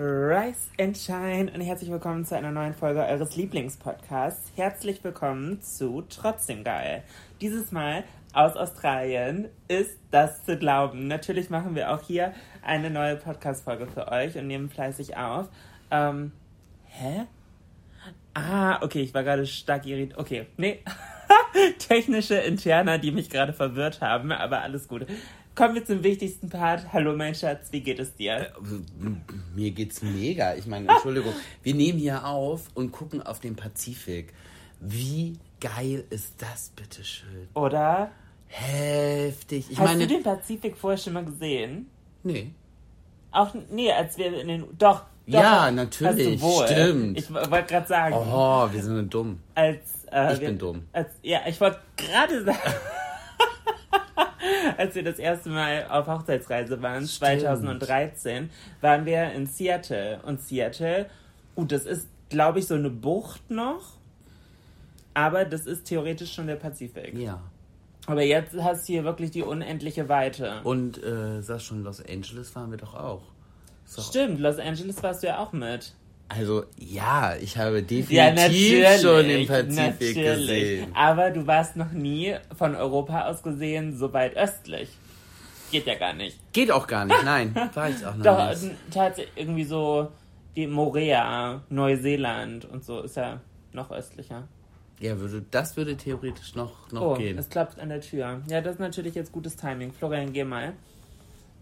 Rise and Shine und herzlich willkommen zu einer neuen Folge eures Lieblingspodcasts. Herzlich willkommen zu Trotzdem Geil. Dieses Mal aus Australien ist das zu glauben. Natürlich machen wir auch hier eine neue Podcast-Folge für euch und nehmen fleißig auf. Ähm, hä? Ah, okay, ich war gerade stark irritiert. Okay, nee. Technische Interner, die mich gerade verwirrt haben, aber alles gut. Kommen wir zum wichtigsten Part. Hallo, mein Schatz, wie geht es dir? Mir geht's mega. Ich meine, Entschuldigung, wir nehmen hier auf und gucken auf den Pazifik. Wie geil ist das, bitteschön? Oder? Heftig. Ich Hast meine, du den Pazifik vorher schon mal gesehen? nee. Auch, nee, als wir in den, doch. doch Ja, natürlich, stimmt. Ich wollte gerade sagen, Oh, wir sind dumm. als, äh, Ich wir, bin dumm. Als, ja, ich wollte gerade sagen, als wir das erste Mal auf Hochzeitsreise waren, 2013, waren wir in Seattle. Und Seattle, gut, das ist, glaube ich, so eine Bucht noch, aber das ist theoretisch schon der Pazifik. Ja. Aber jetzt hast du hier wirklich die unendliche Weite. Und äh, sag schon, Los Angeles waren wir doch auch. Doch- Stimmt, Los Angeles warst du ja auch mit. Also, ja, ich habe definitiv Ja, schon den Pazifik natürlich. gesehen. Aber du warst noch nie von Europa aus gesehen so weit östlich. Geht ja gar nicht. Geht auch gar nicht, nein. War ich auch noch Doch, nicht. tatsächlich irgendwie so die Morea, Neuseeland und so ist ja noch östlicher. Ja, würde, das würde theoretisch noch, noch Oh, gehen. es klopft an der Tür. Ja, das ist natürlich jetzt gutes Timing. Florian, geh mal.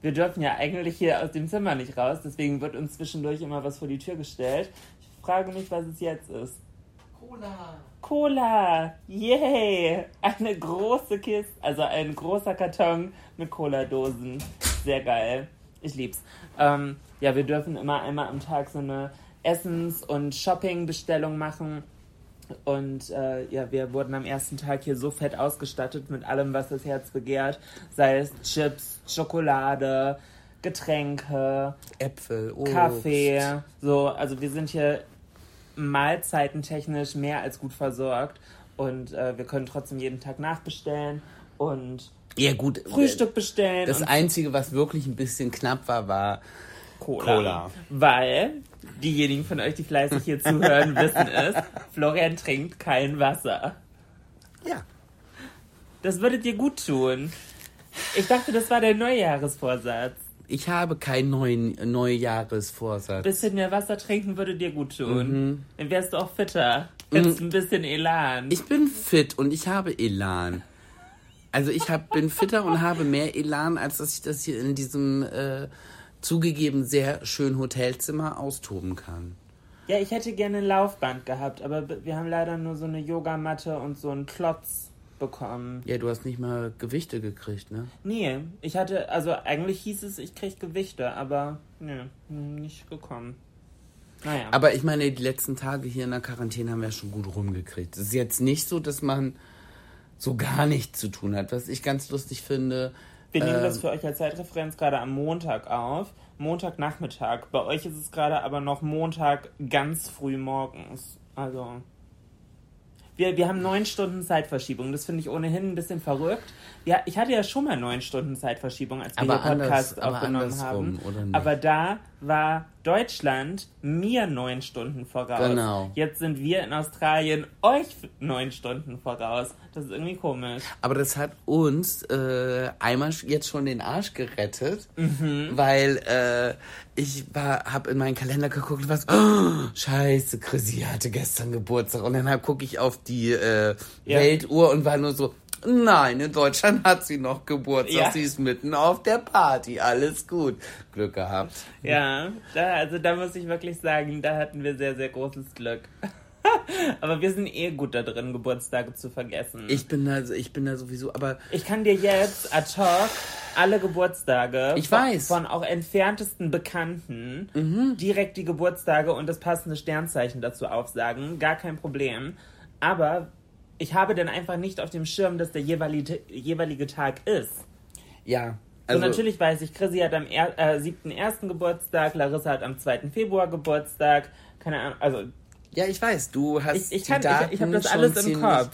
Wir dürfen ja eigentlich hier aus dem Zimmer nicht raus, deswegen wird uns zwischendurch immer was vor die Tür gestellt. Ich frage mich, was es jetzt ist. Cola. Cola! Yay! Eine große Kiste, also ein großer Karton mit Cola-Dosen. Sehr geil. Ich lieb's. Ähm, ja, wir dürfen immer einmal am Tag so eine Essens- und Shopping-Bestellung machen. Und äh, ja, wir wurden am ersten Tag hier so fett ausgestattet mit allem, was das Herz begehrt. Sei es Chips, Schokolade, Getränke, Äpfel, Obst. Kaffee. So, also wir sind hier mahlzeitentechnisch mehr als gut versorgt. Und äh, wir können trotzdem jeden Tag nachbestellen und Ja, gut. Frühstück bestellen Das Einzige, was wirklich ein bisschen knapp war, war Cola. Cola. Weil diejenigen von euch, die fleißig hier zuhören, wissen es, Florian trinkt kein Wasser. Ja. Das würde dir gut tun. Ich dachte, das war der Neujahresvorsatz. Ich habe keinen neuen Neujahresvorsatz. bisschen mehr Wasser trinken würde dir gut tun. Mhm. Dann wärst du auch fitter. Hättest ein bisschen Elan. Ich bin fit und ich habe Elan. Also ich hab, bin fitter und habe mehr Elan, als dass ich das hier in diesem äh, zugegeben sehr schönen Hotelzimmer austoben kann. Ja, ich hätte gerne ein Laufband gehabt, aber wir haben leider nur so eine Yogamatte und so einen Klotz bekommen. Ja, du hast nicht mal Gewichte gekriegt, ne? Nee, ich hatte, also eigentlich hieß es, ich krieg Gewichte, aber nee, nicht gekommen. Naja. Aber ich meine, die letzten Tage hier in der Quarantäne haben wir schon gut rumgekriegt. Es ist jetzt nicht so, dass man so gar nichts zu tun hat. Was ich ganz lustig finde, wir nehmen das ähm, für euch als Zeitreferenz gerade am Montag auf. Montagnachmittag. Bei euch ist es gerade aber noch Montag ganz früh morgens. Also. Wir, wir haben neun Stunden Zeitverschiebung. Das finde ich ohnehin ein bisschen verrückt. Ja, ich hatte ja schon mal neun Stunden Zeitverschiebung, als wir Aber hier Podcast anders- aufgenommen haben. oder nicht? Aber da war Deutschland mir neun Stunden voraus. Genau. Jetzt sind wir in Australien euch neun Stunden voraus. Das ist irgendwie komisch. Aber das hat uns äh, einmal jetzt schon den Arsch gerettet, Mhm. weil äh, ich war, habe in meinen Kalender geguckt und was, oh, scheiße, Chrissy hatte gestern Geburtstag und dann gucke ich auf die äh, Ja. Weltuhr und war nur so, nein, in Deutschland hat sie noch Geburtstag, Ja. sie ist mitten auf der Party, alles gut, Glück gehabt. Ja, da, also da muss ich wirklich sagen, da hatten wir sehr, sehr großes Glück. aber wir sind eh gut da drin, Geburtstage zu vergessen. Ich bin da, ich bin da sowieso, aber Ich kann dir jetzt ad hoc alle Geburtstage Ich von, weiß. von auch entferntesten Bekannten direkt die Geburtstage und das passende Sternzeichen dazu aufsagen. Gar kein Problem. Aber ich habe dann einfach nicht auf dem Schirm, dass der jeweilige, jeweilige Tag ist. ja. Also Also, natürlich weiß ich, Chrissy hat am er, äh, 7.1. Geburtstag, Larissa hat am 2. Februar Geburtstag. Keine Ahnung, also ja, ich weiß, du hast ich, ich, die kann, Daten ich, ich habe das alles im Kopf.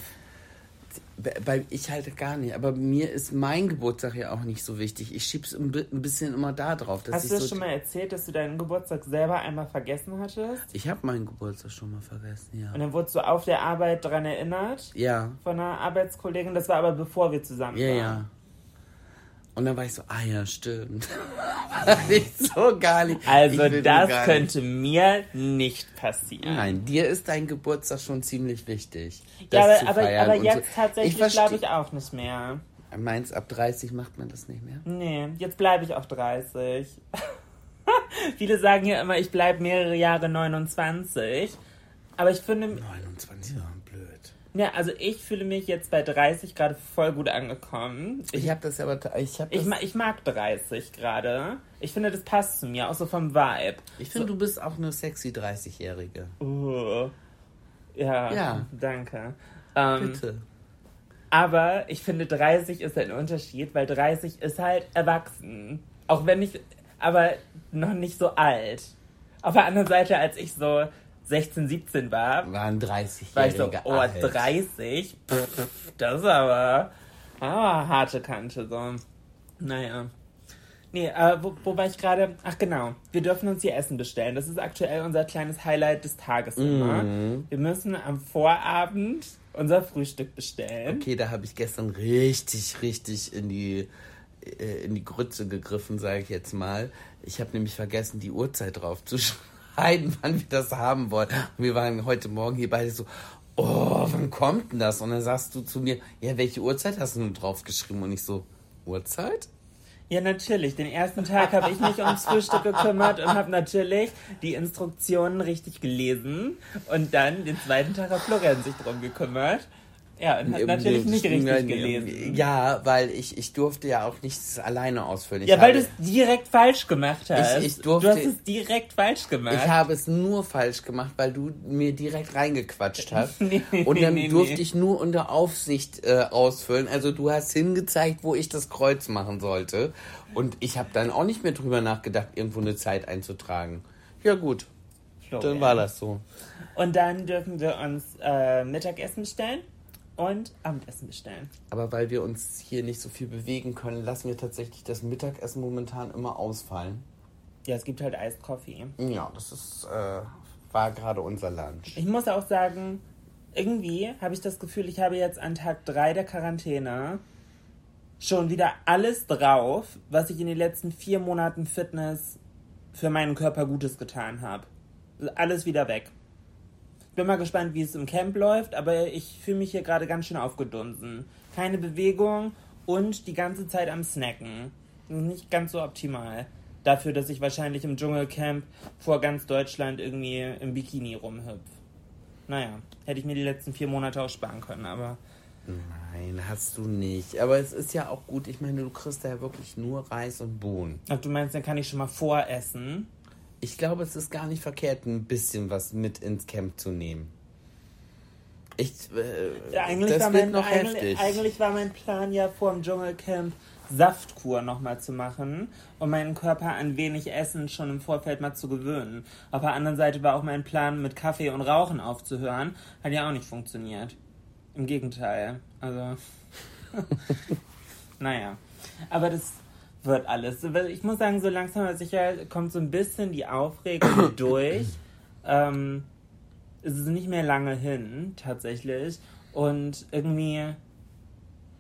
Bei, ich halt gar nicht, aber mir ist mein Geburtstag ja auch nicht so wichtig. Ich schieb's ein, bi- ein bisschen immer da drauf. Dass Hast du das so, schon mal erzählt, dass du deinen Geburtstag selber einmal vergessen hattest? Ich habe meinen Geburtstag schon mal vergessen, ja. Und dann wurdest du auf der Arbeit dran erinnert Ja, von einer Arbeitskollegin. Das war aber bevor wir zusammen ja, waren. ja. Und dann war ich so, ah ja, stimmt. Nicht so gar nicht. Also das könnte mir nicht passieren. Nein, dir ist dein Geburtstag schon ziemlich wichtig. Ja, aber, aber, aber jetzt so. tatsächlich glaube ich auch nicht mehr. Meinst ab 30 macht man das nicht mehr? Nee, jetzt bleibe ich auch 30. Viele sagen ja immer, ich bleibe mehrere Jahre 29. Aber ich finde, 29 war blöd. Ja, also ich fühle mich jetzt bei 30 gerade voll gut angekommen. Ich habe das aber, ich Ich, das, ma- ich mag 30 gerade. Ich finde, das passt zu mir, auch so vom Vibe. ich finde, du bist auch eine sexy 30-Jährige. Uh, ja, Ja. danke. Ähm, Bitte. aber ich finde, 30 ist ein Unterschied, weil 30 ist halt erwachsen. Auch wenn ich, aber noch nicht so alt. Auf der anderen Seite, als ich so 16, 17 war, Waren 30-Jährige war ich so, oh, alt. 30? Pff, das ist aber ah, harte Kante, so. Naja. Nee, äh, wo, wo war ich gerade? Ach genau, wir dürfen uns hier Essen bestellen. Das ist aktuell unser kleines Highlight des Tages immer. Mhm. Wir müssen am Vorabend unser Frühstück bestellen. Okay, da habe ich gestern richtig, richtig in die äh, in die Grütze gegriffen, sage ich jetzt mal. Ich habe nämlich vergessen, die Uhrzeit drauf zu schreiben, wann wir das haben wollen. Und wir waren heute Morgen hier beide so, oh, wann kommt denn das? Und dann sagst du zu mir, ja, welche Uhrzeit hast du nun draufgeschrieben? Und ich so, Uhrzeit? Ja, natürlich. Den ersten Tag habe ich mich ums Frühstück gekümmert und habe natürlich die Instruktionen richtig gelesen. Und dann den zweiten Tag hat Florian sich drum gekümmert. Ja, hat natürlich nicht richtig gelesen. Ja, weil ich, ich durfte ja auch nichts alleine ausfüllen. Ich Ja, weil du es direkt falsch gemacht hast. Ich- ich durfte- du hast es direkt falsch gemacht. Ich habe es nur falsch gemacht, weil du mir direkt reingequatscht hast. Nee, und dann nee, durfte nee. ich nur unter Aufsicht äh, ausfüllen. Also du hast hingezeigt, wo ich das Kreuz machen sollte. Und ich habe dann auch nicht mehr drüber nachgedacht, irgendwo eine Zeit einzutragen. Ja gut, Florian. dann war das so. Und dann dürfen wir uns äh, Mittagessen bestellen und Abendessen bestellen. Aber weil wir uns hier nicht so viel bewegen können, lassen wir tatsächlich das Mittagessen momentan immer ausfallen. Ja, es gibt halt Iced Coffee. Ja, das ist, äh, war gerade unser Lunch. Ich muss auch sagen, irgendwie habe ich das Gefühl, ich habe jetzt an Tag 3 der Quarantäne schon wieder alles drauf, was ich in den letzten vier Monaten Fitness für meinen Körper Gutes getan habe. Alles wieder weg. Bin mal gespannt, wie es im Camp läuft, aber ich fühle mich hier gerade ganz schön aufgedunsen. Keine Bewegung und die ganze Zeit am Snacken. Nicht ganz so optimal. Dafür, dass ich wahrscheinlich im Dschungelcamp vor ganz Deutschland irgendwie im Bikini rumhüpf. Naja, hätte ich mir die letzten vier Monate auch sparen können, aber Nein, hast du nicht. Aber es ist ja auch gut. Ich meine, du kriegst da ja wirklich nur Reis und Bohnen. Ach, du meinst, dann kann ich schon mal voressen? Ich glaube, es ist gar nicht verkehrt, ein bisschen was mit ins Camp zu nehmen. Ich, äh, Ja, eigentlich, das war mein, noch eigentlich, eigentlich war mein Plan ja vor dem Dschungelcamp Saftkur nochmal zu machen, um meinen Körper an wenig Essen schon im Vorfeld mal zu gewöhnen. Auf der anderen Seite war auch mein Plan, mit Kaffee und Rauchen aufzuhören. Hat ja auch nicht funktioniert. Im Gegenteil. Also. naja. Aber das wird alles. Ich muss sagen, so langsam aber sicher kommt so ein bisschen die Aufregung durch. Ähm, es ist nicht mehr lange hin, tatsächlich. Und irgendwie,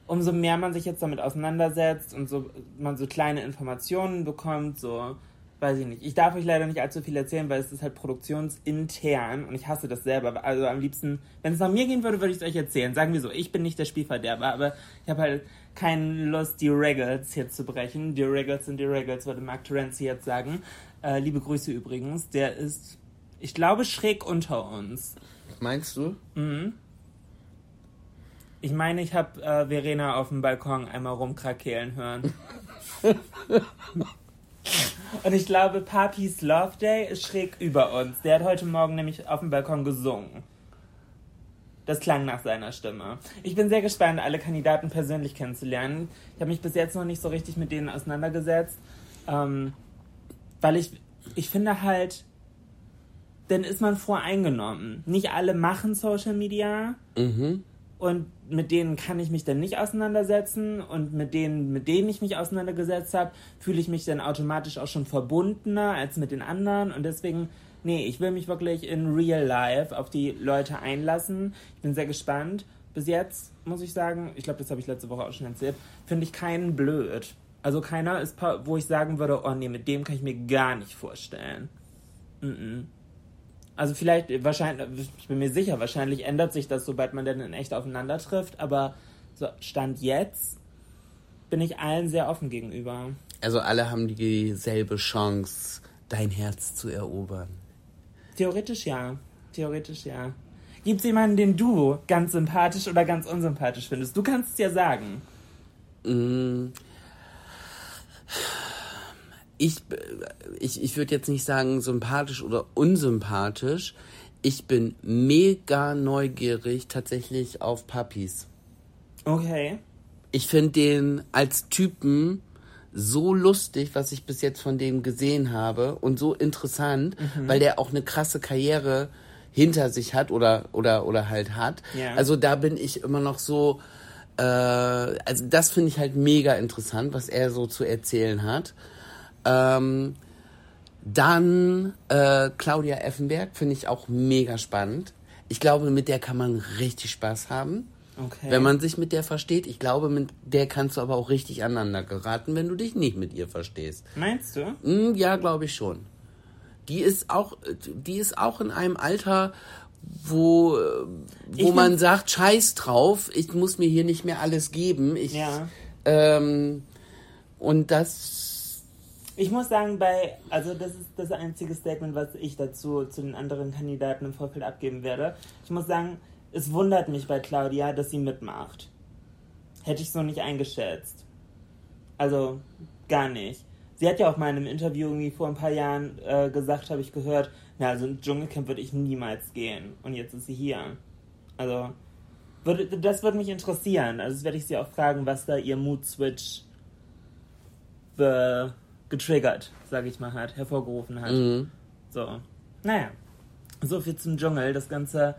umso mehr man sich jetzt damit auseinandersetzt und so man so kleine Informationen bekommt, so, weiß ich nicht. Ich darf euch leider nicht allzu viel erzählen, weil es ist halt produktionsintern und ich hasse das selber. Also am liebsten, wenn es nach mir gehen würde, würde ich es euch erzählen. Sagen wir so, ich bin nicht der Spielverderber, aber ich habe halt keine Lust, die Regals hier zu brechen. Die Regals sind die Regals, würde Mark Terenzi jetzt sagen. Äh, liebe Grüße übrigens. Der ist, ich glaube, schräg unter uns. Meinst du? Ich meine, ich habe äh, Verena auf dem Balkon einmal rumkrakehlen hören. Und ich glaube, Papis Love Day ist schräg über uns. Der hat heute Morgen nämlich auf dem Balkon gesungen. Das klang nach seiner Stimme. Ich bin sehr gespannt, alle Kandidaten persönlich kennenzulernen. Ich habe mich bis jetzt noch nicht so richtig mit denen auseinandergesetzt, ähm, weil ich, ich finde halt, dann ist man voreingenommen. Nicht alle machen Social Media und mit denen kann ich mich dann nicht auseinandersetzen und mit denen, mit denen ich mich auseinandergesetzt habe, fühle ich mich dann automatisch auch schon verbundener als mit den anderen und deswegen, nee, ich will mich wirklich in real life auf die Leute einlassen. Ich bin sehr gespannt. Bis jetzt muss ich sagen, ich glaube, das habe ich letzte Woche auch schon erzählt, finde ich keinen blöd. Also keiner ist, wo ich sagen würde, oh nee, mit dem kann ich mir gar nicht vorstellen. Mm-mm. Also vielleicht, wahrscheinlich, ich bin mir sicher, wahrscheinlich ändert sich das, sobald man dann in echt aufeinander trifft, aber so, Stand jetzt bin ich allen sehr offen gegenüber. Also alle haben dieselbe Chance, dein Herz zu erobern. Theoretisch ja. Theoretisch ja. Gibt es jemanden, den du ganz sympathisch oder ganz unsympathisch findest? Du kannst es ja sagen. Ich, ich, ich würde jetzt nicht sagen sympathisch oder unsympathisch. Ich bin mega neugierig tatsächlich auf Puppies. Okay. Ich finde den als Typen so lustig, was ich bis jetzt von dem gesehen habe und so interessant, weil der auch eine krasse Karriere hinter sich hat oder oder oder halt hat. Ja. Also da bin ich immer noch so äh, also das finde ich halt mega interessant, was er so zu erzählen hat. Ähm, dann äh, Claudia Effenberg finde ich auch mega spannend. Ich glaube, mit der kann man richtig Spaß haben. Okay. Wenn man sich mit der versteht, ich glaube, mit der kannst du aber auch richtig aneinander geraten, wenn du dich nicht mit ihr verstehst. Meinst du? Hm, ja, glaube ich schon. Die ist auch, die ist auch in einem Alter, wo, äh, wo Ich man sagt, scheiß drauf, ich muss mir hier nicht mehr alles geben. Ich, Ja. ähm, und das, Ich muss sagen, bei, also das ist das einzige Statement, was ich dazu zu den anderen Kandidaten im Vorfeld abgeben werde. Ich muss sagen, es wundert mich bei Claudia, dass sie mitmacht. Hätte ich so nicht eingeschätzt. Also gar nicht. Sie hat ja auch mal in einem Interview irgendwie vor ein paar Jahren äh, gesagt, habe ich gehört, na, also ein Dschungelcamp würde ich niemals gehen. Und jetzt ist sie hier. Also, würde, das würde mich interessieren. Also, das werde ich sie auch fragen, was da ihr Mood-Switch getriggert, sage ich mal, hat, hervorgerufen hat. So. Naja. So viel zum Dschungel. Das Ganze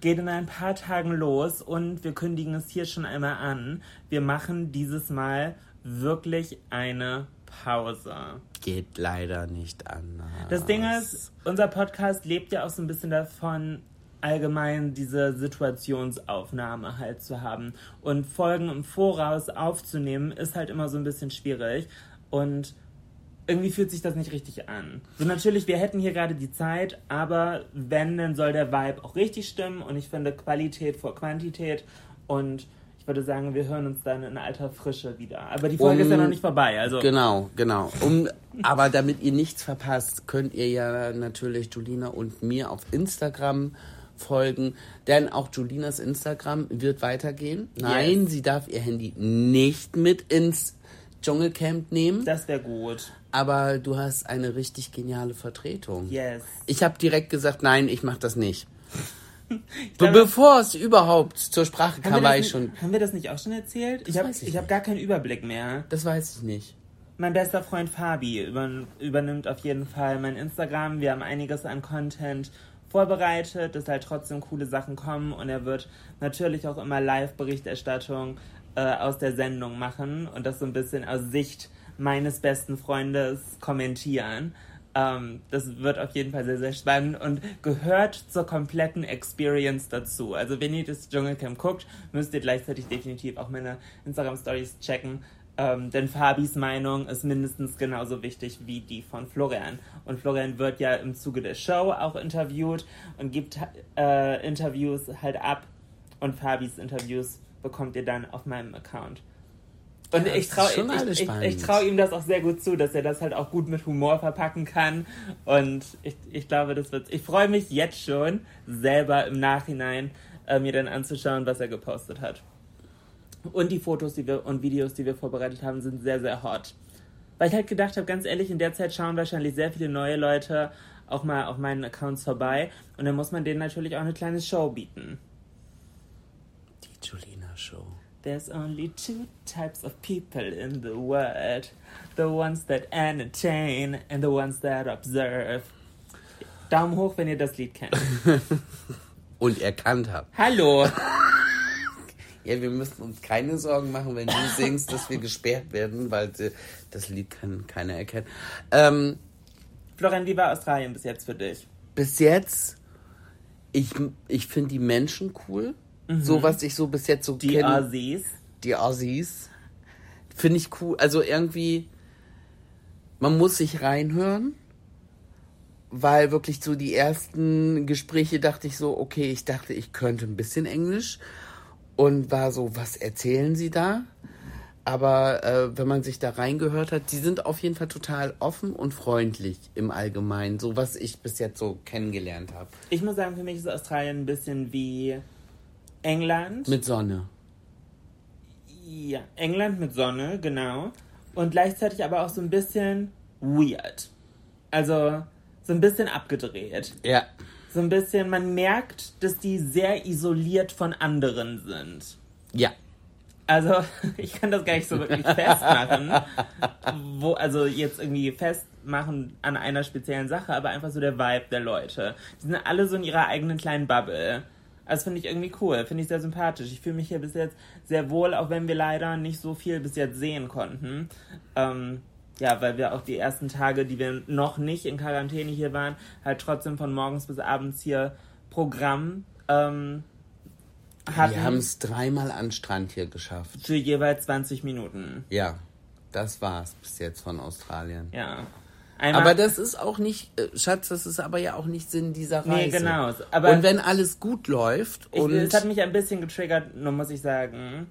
geht in ein paar Tagen los und wir kündigen es hier schon einmal an. Wir machen dieses Mal wirklich eine Pause. geht leider nicht anders. Das Ding ist, unser Podcast lebt ja auch so ein bisschen davon, allgemein diese Situationsaufnahme halt zu haben. Und Folgen im Voraus aufzunehmen, ist halt immer so ein bisschen schwierig. Und irgendwie fühlt sich das nicht richtig an. So natürlich, wir hätten hier gerade die Zeit, aber wenn, dann soll der Vibe auch richtig stimmen. Und ich finde Qualität vor Quantität. Und ich würde sagen, wir hören uns dann in alter Frische wieder. Aber die Folge Um- ist ja noch nicht vorbei. Also Genau, genau. Um, aber damit ihr nichts verpasst, könnt ihr ja natürlich Julina und mir auf Instagram folgen. Denn auch Julinas Instagram wird weitergehen. Nein, Yes. sie darf ihr Handy nicht mit ins Dschungelcamp nehmen. das wäre gut. Aber du hast eine richtig geniale Vertretung. Yes. Ich habe direkt gesagt, nein, ich mache das nicht. Be glaube- bevor es überhaupt zur Sprache kam, war das ich nicht, schon. haben wir das nicht auch schon erzählt? ich habe ich ich hab gar keinen Überblick mehr. Das weiß ich nicht. Mein bester Freund Fabi über, übernimmt auf jeden Fall mein Instagram. Wir haben einiges an Content vorbereitet, dass halt trotzdem coole Sachen kommen und er wird natürlich auch immer Live-Berichterstattung äh, aus der Sendung machen und das so ein bisschen aus Sicht meines besten Freundes kommentieren. Ähm, das wird auf jeden Fall sehr, sehr spannend und gehört zur kompletten Experience dazu. Also wenn ihr das Dschungelcamp guckt, müsst ihr gleichzeitig definitiv auch meine Instagram-Stories checken. Ähm, denn Fabis Meinung ist mindestens genauso wichtig wie die von Florian. Und Florian wird ja im Zuge der Show auch interviewt und gibt äh, Interviews halt ab. Und Fabis Interviews bekommt ihr dann auf meinem Account. Und Ja, ich traue ich, ich, ich trau ihm das auch sehr gut zu, dass er das halt auch gut mit Humor verpacken kann. Und ich, ich glaube, das wird. Ich freue mich jetzt schon, selber im Nachhinein äh, mir dann anzuschauen, was er gepostet hat. Und die Fotos die wir, und Videos, die wir vorbereitet haben, sind sehr, sehr hot. Weil ich halt gedacht habe, ganz ehrlich, in der Zeit schauen wahrscheinlich sehr viele neue Leute auch mal auf meinen Accounts vorbei. Und dann muss man denen natürlich auch eine kleine Show bieten. Die Julina Show. There's only two types of people in the world the ones that entertain and the ones that observe. Daumen hoch, wenn ihr das Lied kennt. Und erkannt habt. Hallo! Ja, wir müssen uns keine Sorgen machen, wenn du singst, dass wir gesperrt werden, weil das Lied kann keiner erkennen. Ähm, Florian, wie war Australien bis jetzt für dich? bis jetzt, ich, ich finde die Menschen cool. So, was ich so bis jetzt so Die kenne. Aussies. die Aussies. Finde ich cool. Also irgendwie, man muss sich reinhören, weil wirklich so die ersten Gespräche dachte ich so, okay, ich dachte, ich könnte ein bisschen Englisch und war so, was erzählen sie da? Aber äh, wenn man sich da reingehört hat, die sind auf jeden Fall total offen und freundlich im Allgemeinen, so was ich bis jetzt so kennengelernt habe. Ich muss sagen, für mich ist Australien ein bisschen wie England. Mit Sonne. ja, England mit Sonne, genau. Und gleichzeitig aber auch so ein bisschen weird. Also so ein bisschen abgedreht. Ja. So ein bisschen, man merkt, dass die sehr isoliert von anderen sind. Ja. Also, ich kann das gar nicht so wirklich festmachen. Wo, also jetzt irgendwie festmachen an einer speziellen Sache, aber einfach so der Vibe der Leute. Die sind alle so in ihrer eigenen kleinen Bubble. Das finde ich irgendwie cool, finde ich sehr sympathisch. Ich fühle mich hier bis jetzt sehr wohl, auch wenn wir leider nicht so viel bis jetzt sehen konnten. Ähm, ja, weil wir auch die ersten Tage, die wir noch nicht in Quarantäne hier waren, halt trotzdem von morgens bis abends hier Programm ähm, hatten. Wir haben es dreimal an Strand hier geschafft. für jeweils 20 Minuten. Ja, das war's bis jetzt von Australien. Ja. Einmal, Aber das ist auch nicht, äh, Schatz, das ist aber ja auch nicht Sinn dieser Nee, Reise. genau. Aber- und wenn alles gut läuft ich, und es hat mich ein bisschen getriggert, nur muss ich sagen,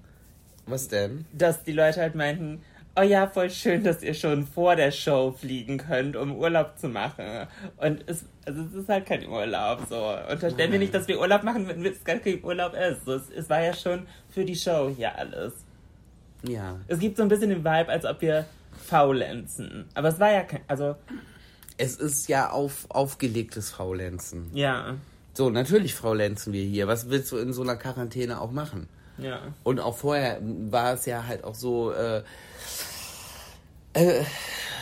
was denn? dass die Leute halt meinten, oh ja, voll schön, dass ihr schon vor der Show fliegen könnt, um Urlaub zu machen. Und es, also es ist halt kein Urlaub, so. Unterstellen wir nicht, dass wir Urlaub machen, wenn es gar kein Urlaub ist. So, es, es war ja schon für die Show hier alles. Ja, Es gibt so ein bisschen den Vibe, als ob wir faulenzen. Aber es war ja kein, also, es ist ja auf aufgelegtes Faulenzen. ja, So, natürlich faulenzen wir hier. Was willst du in so einer Quarantäne auch machen? ja. Und auch vorher war es ja halt auch so äh, äh,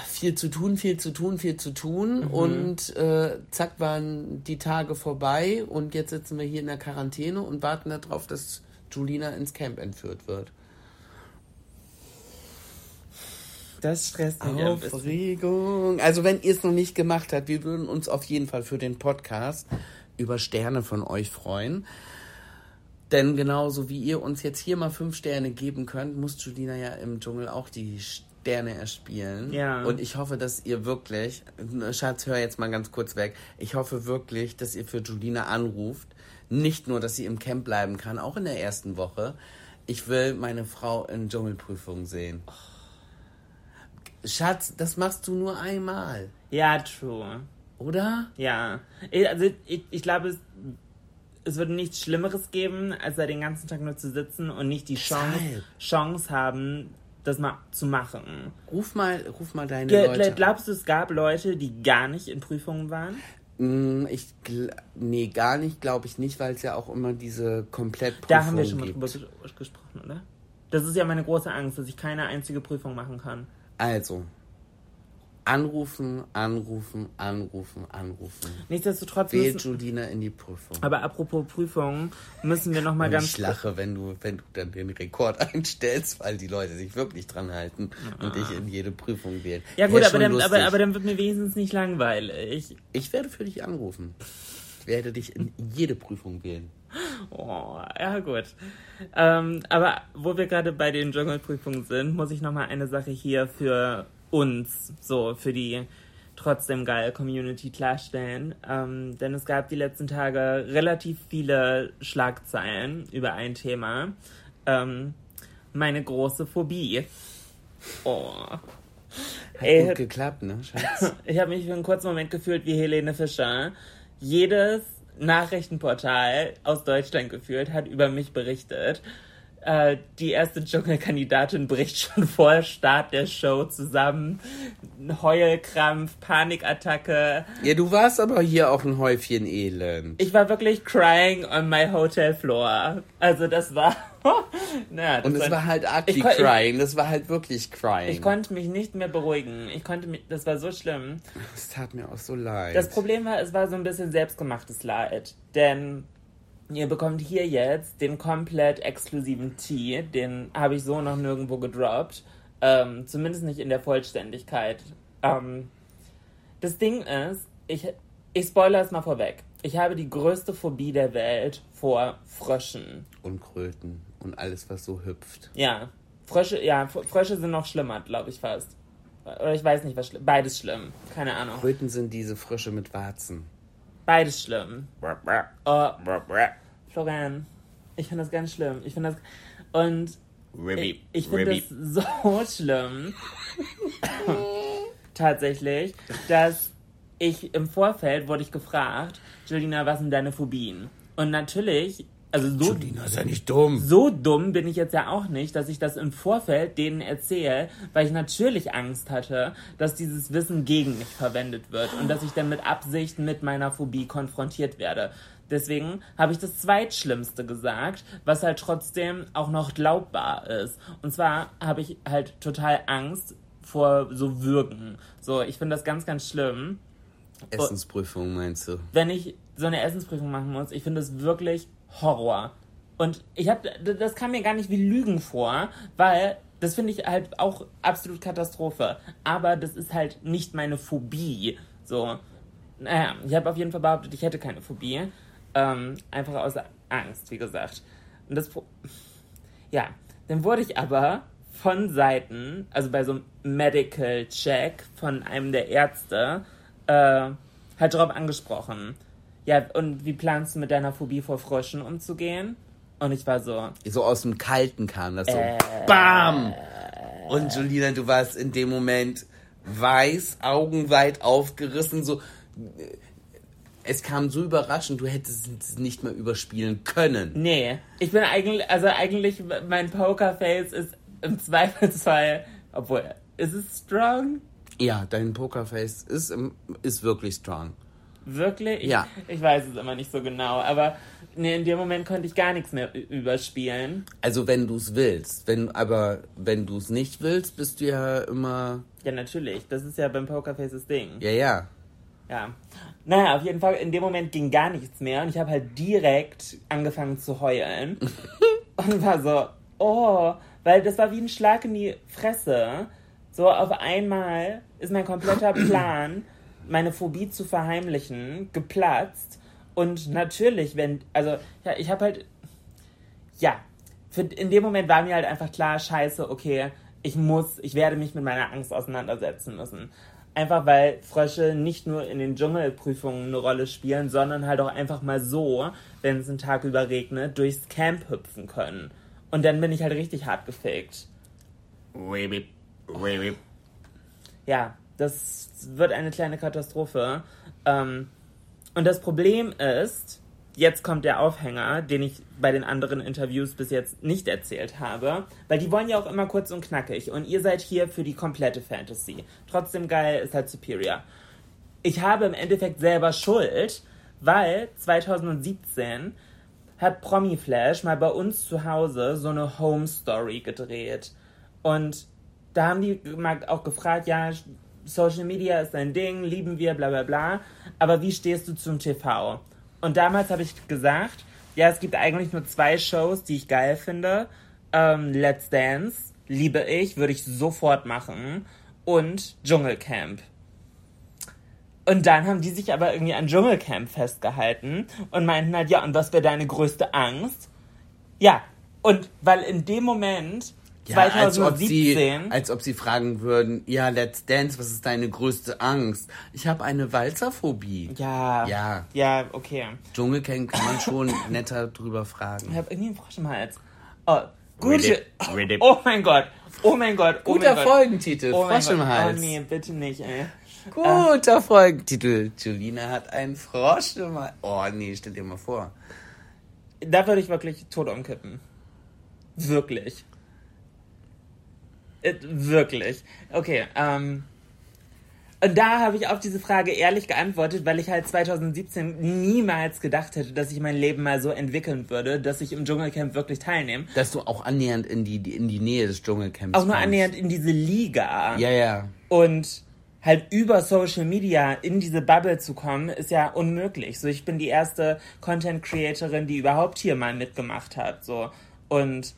viel zu tun, viel zu tun, viel zu tun. Und äh, zack waren die Tage vorbei und jetzt sitzen wir hier in der Quarantäne und warten darauf, dass Julina ins Camp entführt wird. Das stresst mich. Aufregung. Also wenn ihr es noch nicht gemacht habt, wir würden uns auf jeden Fall für den Podcast über Sterne von euch freuen. Denn genauso wie ihr uns jetzt hier mal fünf Sterne geben könnt, muss Julina ja im Dschungel auch die Sterne erspielen. Ja. Und ich hoffe, dass ihr wirklich, Schatz, hör jetzt mal ganz kurz weg. Ich hoffe wirklich, dass ihr für Julina anruft. Nicht nur, dass sie im Camp bleiben kann, auch in der ersten Woche. Ich will meine Frau in Dschungelprüfung sehen. Schatz, das machst du nur einmal, Ja, true. oder? Ja. Ich- Also ich, ich glaube, es, es würde nichts Schlimmeres geben, als da den ganzen Tag nur zu sitzen und nicht die Chance. Chance haben, das mal zu machen. Ruf mal, ruf mal deine Ge- Leute. Glaubst du, es gab Leute, die gar nicht in Prüfungen waren? Mm, Ich, nee, gar nicht, glaube ich nicht, weil es ja auch immer diese Komplettprüfung Da haben wir schon mal gibt. drüber ges- gesprochen, oder? Das ist ja meine große Angst, dass ich keine einzige Prüfung machen kann. Also, anrufen, anrufen, anrufen, anrufen. Nichtsdestotrotz Wählt müssen, Julina in die Prüfung. aber apropos Prüfungen, müssen wir noch mal Und ganz ich lache, wenn du, wenn du dann den Rekord einstellst, weil die Leute sich wirklich dran halten und dich in jede Prüfung wählen. Ja gut, aber dann, aber, aber dann wird mir wenigstens nicht langweilig. Ich werde für dich anrufen. Ich werde dich in jede Prüfung wählen. Oh, ja gut. Ähm, aber wo wir gerade bei den Dschungelprüfungen sind, muss ich noch mal eine Sache hier für uns, so für die trotzdem geil Community klarstellen. Ähm, denn es gab die letzten Tage relativ viele Schlagzeilen über ein Thema. Ähm, meine große Phobie. Oh. Hat Ey, gut geklappt, ne, Schatz? Ich habe mich für einen kurzen Moment gefühlt wie Helene Fischer. Jedes Nachrichtenportal aus Deutschland gefühlt hat über mich berichtet. Äh, die erste Dschungelkandidatin bricht schon vor Start der Show zusammen. Heulkrampf, Panikattacke. Ja, du warst aber hier auch ein Häufchen Elend. Ich war wirklich crying on my hotel floor. Also das war... naja, das Und es war halt ugly crying, das war halt wirklich crying. Ich konnte mich nicht mehr beruhigen. Ich konnte mich... Das war so schlimm. Es tat mir auch so leid. Das Problem war, es war so ein bisschen selbstgemachtes Leid. Denn ihr bekommt hier jetzt den komplett exklusiven Tee. Den habe ich so noch nirgendwo gedroppt. Ähm, zumindest nicht in der Vollständigkeit. Ähm, das Ding ist, ich, ich spoilere es mal vorweg. Ich habe die größte Phobie der Welt vor Fröschen. Und Kröten und alles, was so hüpft. Ja, Frösche, ja, Frösche sind noch schlimmer, glaube ich fast. Oder ich weiß nicht, was schlimm. Beides schlimm. Keine Ahnung. Kröten sind diese Frösche mit Warzen. Beides schlimm. Oh, Florian, ich finde das ganz schlimm. Ich finde das. Und ich, ich finde das so schlimm. Tatsächlich, dass ich im Vorfeld wurde ich gefragt, Julina, was sind deine Phobien? Und natürlich, also so, Julina ist ja nicht dumm. so dumm bin ich jetzt ja auch nicht, dass ich das im Vorfeld denen erzähle, weil ich natürlich Angst hatte, dass dieses Wissen gegen mich verwendet wird und dass ich dann mit Absicht mit meiner Phobie konfrontiert werde. Deswegen habe ich das Zweitschlimmste gesagt, was halt trotzdem auch noch glaubbar ist. Und zwar habe ich halt total Angst vor so Würgen. So, ich finde das ganz, ganz schlimm Essensprüfung meinst du? wenn ich so eine Essensprüfung machen muss, ich finde es wirklich Horror. Und ich habe, das kam mir gar nicht wie Lügen vor, weil das finde ich halt auch absolut Katastrophe. Aber das ist halt nicht meine Phobie. So, naja, ich habe auf jeden Fall behauptet, ich hätte keine Phobie. Ähm, einfach aus Angst, wie gesagt. Und das, ja, dann wurde ich aber von Seiten, also bei so einem Medical Check von einem der Ärzte, äh, halt darauf angesprochen. Ja, und wie planst du mit deiner Phobie vor Fröschen umzugehen? Und ich war so, So aus dem Kalten kam das so. Äh. BAM! Und Julina, du warst in dem Moment weiß, augenweit aufgerissen, so. Es kam so überraschend, du hättest es nicht mehr überspielen können. nee, ich bin eigentlich, also eigentlich, mein Pokerface ist im Zweifelsfall, obwohl, ist es strong? Ja, dein Pokerface ist, ist wirklich strong. Wirklich? Ich, Ja. Ich weiß es immer nicht so genau, aber nee, in dem Moment konnte ich gar nichts mehr überspielen. Also wenn du es willst, wenn aber wenn du es nicht willst, bist du ja immer Ja, natürlich. Das ist ja beim Pokerface das Ding. ja ja. Ja. Naja, auf jeden Fall, in dem Moment ging gar nichts mehr und ich habe halt direkt angefangen zu heulen. und war so, oh, weil das war wie ein Schlag in die Fresse. So auf einmal ist mein kompletter Plan, meine Phobie zu verheimlichen, geplatzt. Und natürlich, wenn, also, ja, ich habe halt, ja, für, in dem Moment war mir halt einfach klar, scheiße, okay, ich muss, ich werde mich mit meiner Angst auseinandersetzen müssen. Einfach weil Frösche nicht nur in den Dschungelprüfungen eine Rolle spielen, sondern halt auch einfach mal so, wenn es einen Tag über regnet, durchs Camp hüpfen können. Und dann bin ich halt richtig hart gefaked. Ja, das wird eine kleine Katastrophe. Ähm, und das Problem ist, jetzt kommt der Aufhänger, den ich bei den anderen Interviews bis jetzt nicht erzählt habe, weil die wollen ja auch immer kurz und knackig und ihr seid hier für die komplette Fantasy. Trotzdem geil ist halt Superior. Ich habe im Endeffekt selber Schuld, weil 2017 hat Promi Flash mal bei uns zu Hause so eine Home Story gedreht. Und da haben die mal auch gefragt, ja, Social Media ist dein Ding, lieben wir, bla bla bla. Aber wie stehst du zum TV? Und damals habe ich gesagt, ja, es gibt eigentlich nur zwei Shows, die ich geil finde. Ähm, Let's Dance, liebe ich, würde ich sofort machen. Und Dschungelcamp. Und dann haben die sich aber irgendwie an Dschungelcamp festgehalten und meinten halt, ja, und was wäre deine größte Angst? Ja, und weil in dem Moment, Ja, als ob, sie, 2017, als ob sie fragen würden, ja, Let's Dance, was ist deine größte Angst? Ich habe eine Walzerphobie. ja, Ja. ja, okay. Dschungelcamp kann man schon netter drüber Ich fragen. habe irgendwie einen Frosch im Hals. Oh, Gute. Oh mein Gott. Oh mein Gott. Oh Guter mein Gott. Folgentitel. Oh Frosch im Gott. Hals. Oh nee, bitte nicht, ey. Guter Folgentitel. Julina hat einen Frosch im Hals. Oh nee, stell dir mal vor. Da würde ich wirklich tot umkippen. Wirklich. Äh, wirklich. Okay, ähm. Und da habe ich auf diese Frage ehrlich geantwortet, weil ich halt 2017 niemals gedacht hätte, dass ich mein Leben mal so entwickeln würde, dass ich im Dschungelcamp wirklich teilnehme. Dass du auch annähernd in die, in die Nähe des Dschungelcamps Auch nur kommst. annähernd in diese Liga. Ja, ja. Und halt über Social Media in diese Bubble zu kommen, ist ja unmöglich. So, ich bin die erste Content Creatorin, die überhaupt hier mal mitgemacht hat. So. Und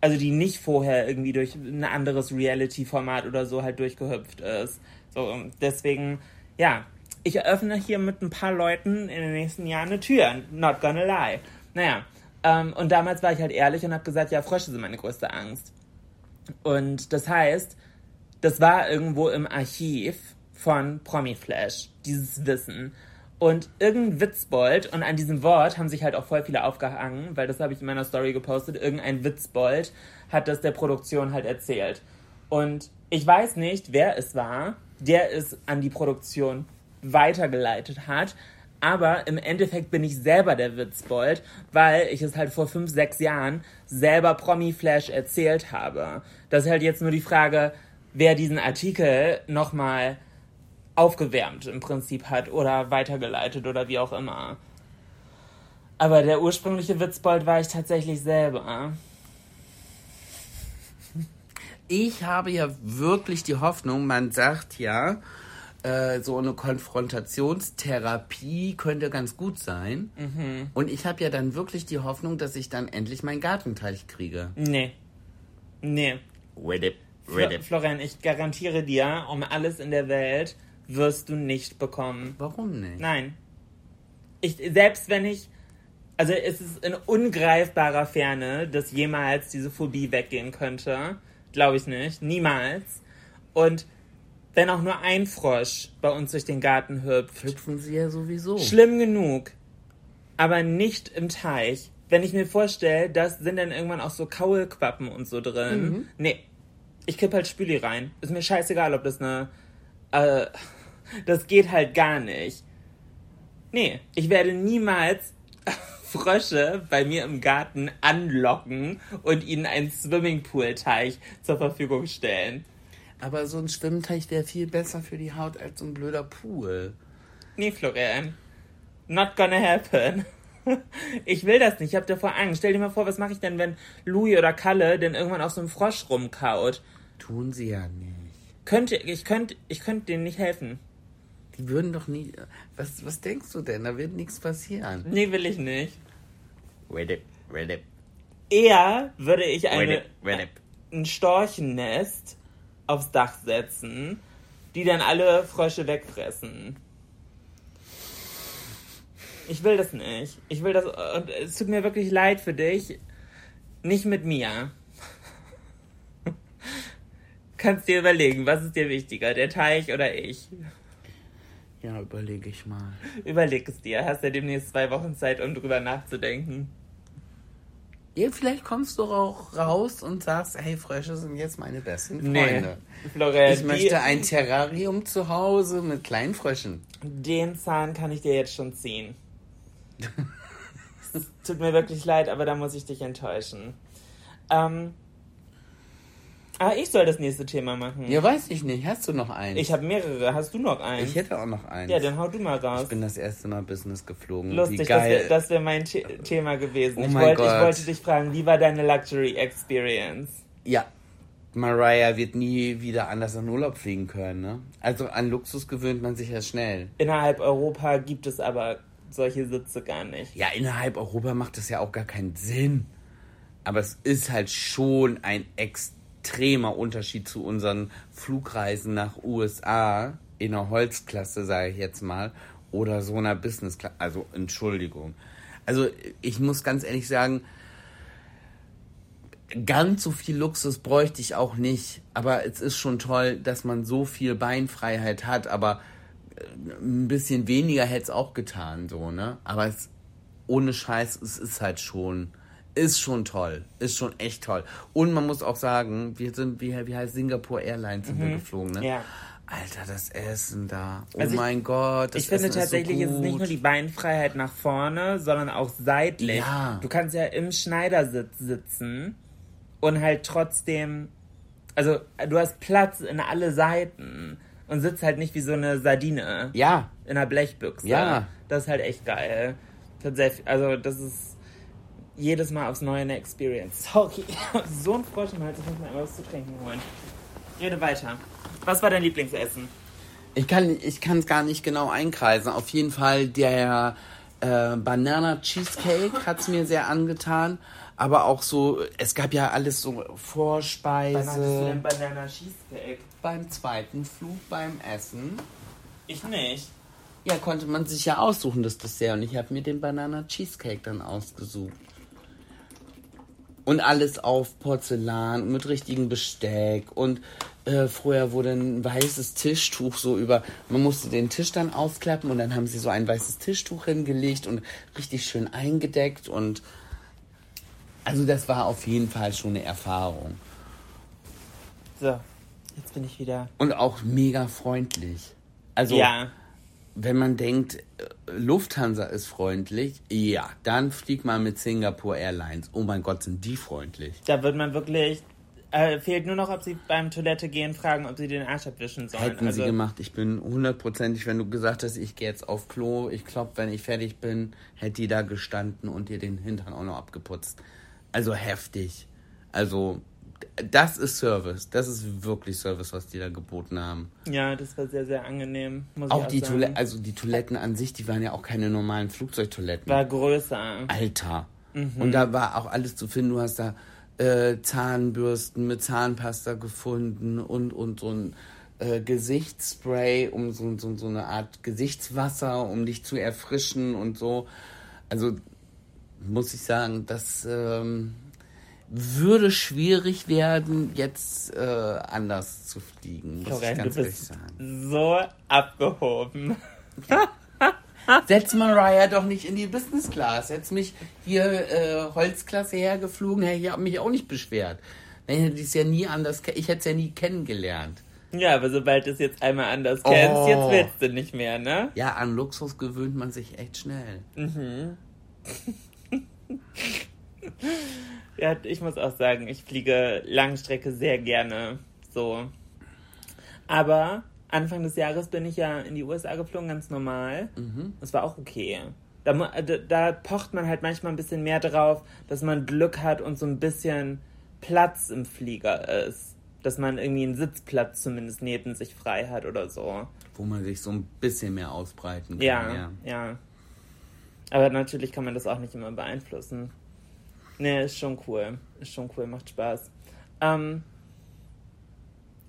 also die nicht vorher irgendwie durch ein anderes Reality-Format oder so halt durchgehüpft ist. So, deswegen, ja, ich eröffne hier mit ein paar Leuten in den nächsten Jahren eine Tür. Not gonna lie. Naja, ähm, und damals war ich halt ehrlich und habe gesagt, ja, Frösche sind meine größte Angst. Und das heißt, das war irgendwo im Archiv von Promiflash, dieses Wissen. Und irgendein Witzbold, und an diesem Wort haben sich halt auch voll viele aufgehangen, weil das habe ich in meiner Story gepostet, irgendein Witzbold hat das der Produktion halt erzählt. Und ich weiß nicht, wer es war, der es an die Produktion weitergeleitet hat, aber im Endeffekt bin ich selber der Witzbold, weil ich es halt vor fünf, sechs Jahren selber Promi-Flash erzählt habe. Das ist halt jetzt nur die Frage, wer diesen Artikel nochmal aufgewärmt im Prinzip hat oder weitergeleitet oder wie auch immer. Aber der ursprüngliche Witzbold war ich tatsächlich selber. Ich habe ja wirklich die Hoffnung, man sagt ja, äh, so eine Konfrontationstherapie könnte ganz gut sein. Mhm. Und ich habe ja dann wirklich die Hoffnung, dass ich dann endlich meinen Gartenteich kriege. Nee. Nee. Flo Florian, ich garantiere dir, um alles in der Welt wirst du nicht bekommen. Warum nicht? Nein. Ich, selbst wenn ich, also es ist in ungreifbarer Ferne, dass jemals diese Phobie weggehen könnte. Glaube ich nicht. Niemals. Und wenn auch nur ein Frosch bei uns durch den Garten hüpft, Hüpfen sie ja sowieso. schlimm genug. Aber nicht im Teich. Wenn ich mir vorstelle, das sind dann irgendwann auch so Kaulquappen und so drin. Nee. Ich kipp halt Spüli rein. Ist mir scheißegal, ob das eine. Äh, das geht halt gar nicht. Nee, ich werde niemals Frösche bei mir im Garten anlocken und ihnen einen Swimmingpool-Teich zur Verfügung stellen. Aber so ein Schwimmteich wäre viel besser für die Haut als so ein blöder Pool. Nee, Florian. Not gonna happen. Ich will das nicht, ich hab davor Angst. Stell dir mal vor, was mache ich denn, wenn Louis oder Kalle denn irgendwann auf so einem Frosch rumkaut? Tun sie ja nicht. Könnte, ich könnte, ich könnte denen nicht helfen. Die würden doch nie. Was, was denkst du denn? Da wird nichts passieren. Nee, will ich nicht. Ready, ready, Eher würde ich eine, ready. ein Storchennest aufs Dach setzen, die dann alle Frösche wegfressen. Ich will das nicht. Ich will das. Und es tut mir wirklich leid für dich. Nicht mit mir. Kannst dir überlegen, was ist dir wichtiger, der Teich oder ich? Ja, überlege ich mal. Überleg es dir. Hast ja demnächst zwei Wochen Zeit, um drüber nachzudenken. Ja, vielleicht kommst du auch raus und sagst, hey, Frösche sind jetzt meine besten Nee. Freunde. Florell, Ich möchte ein Terrarium zu Hause mit kleinen Fröschen. Den Zahn kann ich dir jetzt schon ziehen. Es Tut mir wirklich leid, aber da muss ich dich enttäuschen. Ähm, ah, ich soll das nächste Thema machen. Ja, weiß ich nicht. Hast du noch eins? Ich habe mehrere. Hast du noch eins? Ich hätte auch noch eins. ja, dann hau du mal raus. ich bin das erste Mal Business geflogen. Wie Lustig, das geil. wäre das wär mein The Thema gewesen. Oh ich, mein wollte, ich Gott. wollte dich fragen, wie war deine Luxury Experience? Ja. Mariah wird nie wieder anders in Urlaub fliegen können, ne? Also an Luxus gewöhnt man sich ja schnell. Innerhalb Europa gibt es aber solche Sitze gar nicht. Ja, innerhalb Europa macht das ja auch gar keinen Sinn. Aber es ist halt schon ein extremer Unterschied zu unseren Flugreisen nach USA in einer Holzklasse, sage ich jetzt mal, oder so einer Businessklasse. Also, Entschuldigung. Also, ich muss ganz ehrlich sagen, ganz so viel Luxus bräuchte ich auch nicht. Aber es ist schon toll, dass man so viel Beinfreiheit hat. Aber äh, ein bisschen weniger hätte es auch getan, so, ne? Aber es, ohne Scheiß, es ist halt schon Ist schon toll. Ist schon echt toll. Und man muss auch sagen, wir sind, wie, wie heißt Singapore Airlines sind wir geflogen, ne? Mhm. Ja. Alter, das Essen da. Oh Also ich- mein Gott. Das Ich finde Essen tatsächlich, ist, ist so es nicht nur die Beinfreiheit nach vorne, sondern auch seitlich. Ja. Du kannst ja im Schneidersitz sitzen und halt trotzdem, also du hast Platz in alle Seiten und sitzt halt nicht wie so eine Sardine Ja, in einer Blechbüchse. Ja. Das ist halt echt geil. Viel, also das ist jedes Mal aufs Neue eine Experience. Sorry, ich so ein Frosch im Hals, ich muss mir einmal was zu trinken holen. Rede weiter. Was war dein Lieblingsessen? ich kann ich kann es gar nicht genau einkreisen. Auf jeden Fall der äh, Banana Cheesecake hat es mir sehr angetan. Aber auch so, es gab ja alles so Wann hattest du Vorspeise. denn Banana Cheesecake? Beim zweiten Flug beim Essen. Ich nicht. Ja, konnte man sich ja aussuchen, das Dessert. Und ich habe mir den Banana Cheesecake dann ausgesucht. Und alles auf Porzellan mit richtigem Besteck. Und äh, früher wurde ein weißes Tischtuch so über. Man musste den Tisch dann ausklappen und dann haben sie so ein weißes Tischtuch hingelegt und richtig schön eingedeckt. Und also das war auf jeden Fall schon eine Erfahrung. So, jetzt bin ich wieder. Und auch mega freundlich. Also ja, wenn man denkt, äh, Lufthansa ist freundlich, ja, dann fliegt man mit Singapore Airlines. Oh mein Gott, sind die freundlich. da wird man wirklich. Äh, fehlt nur noch, ob sie beim Toilette gehen, fragen, ob sie den Arsch abwischen sollen. Hätten also, sie gemacht. Ich bin hundertprozentig, wenn du gesagt hast, ich gehe jetzt auf Klo, ich klopp, wenn ich fertig bin, hätte die da gestanden und dir den Hintern auch noch abgeputzt. Also heftig. Also, das ist Service. Das ist wirklich Service, was die da geboten haben. Ja, das war sehr, sehr angenehm. Auch auch die. Toiletten, also die Toiletten an sich, die waren ja auch keine normalen Flugzeugtoiletten. War größer. Alter. Und da war auch alles zu finden. Du hast da äh, Zahnbürsten mit Zahnpasta gefunden und, und so ein äh, Gesichtsspray, um so, so, so eine Art Gesichtswasser, um dich zu erfrischen und so. Also muss ich sagen, das ähm, würde schwierig werden, jetzt äh, anders zu fliegen, muss Florian, ich ganz ehrlich sagen. so abgehoben. Setz Mariah doch nicht in die Business Class. Setz mich hier äh, Holzklasse hergeflogen, hätte ich mich auch nicht beschwert. Hätte ich es ja nie anders, ich hätte es ja nie kennengelernt. Ja, aber sobald du es jetzt einmal anders kennst, Oh. jetzt willst du nicht mehr, ne? Ja, an Luxus gewöhnt man sich echt schnell. Ja, ich muss auch sagen, ich fliege Langstrecke sehr gerne. So. Aber Anfang des Jahres bin ich ja in die USA geflogen, ganz normal. Das war auch okay. Da, da, da pocht man halt manchmal ein bisschen mehr drauf, dass man Glück hat und so ein bisschen Platz im Flieger ist. Dass man irgendwie einen Sitzplatz zumindest neben sich frei hat oder so. Wo man sich so ein bisschen mehr ausbreiten kann. Ja, ja. ja. Aber natürlich kann man das auch nicht immer beeinflussen. Nee, ist schon cool. Ist schon cool, macht Spaß. Ähm,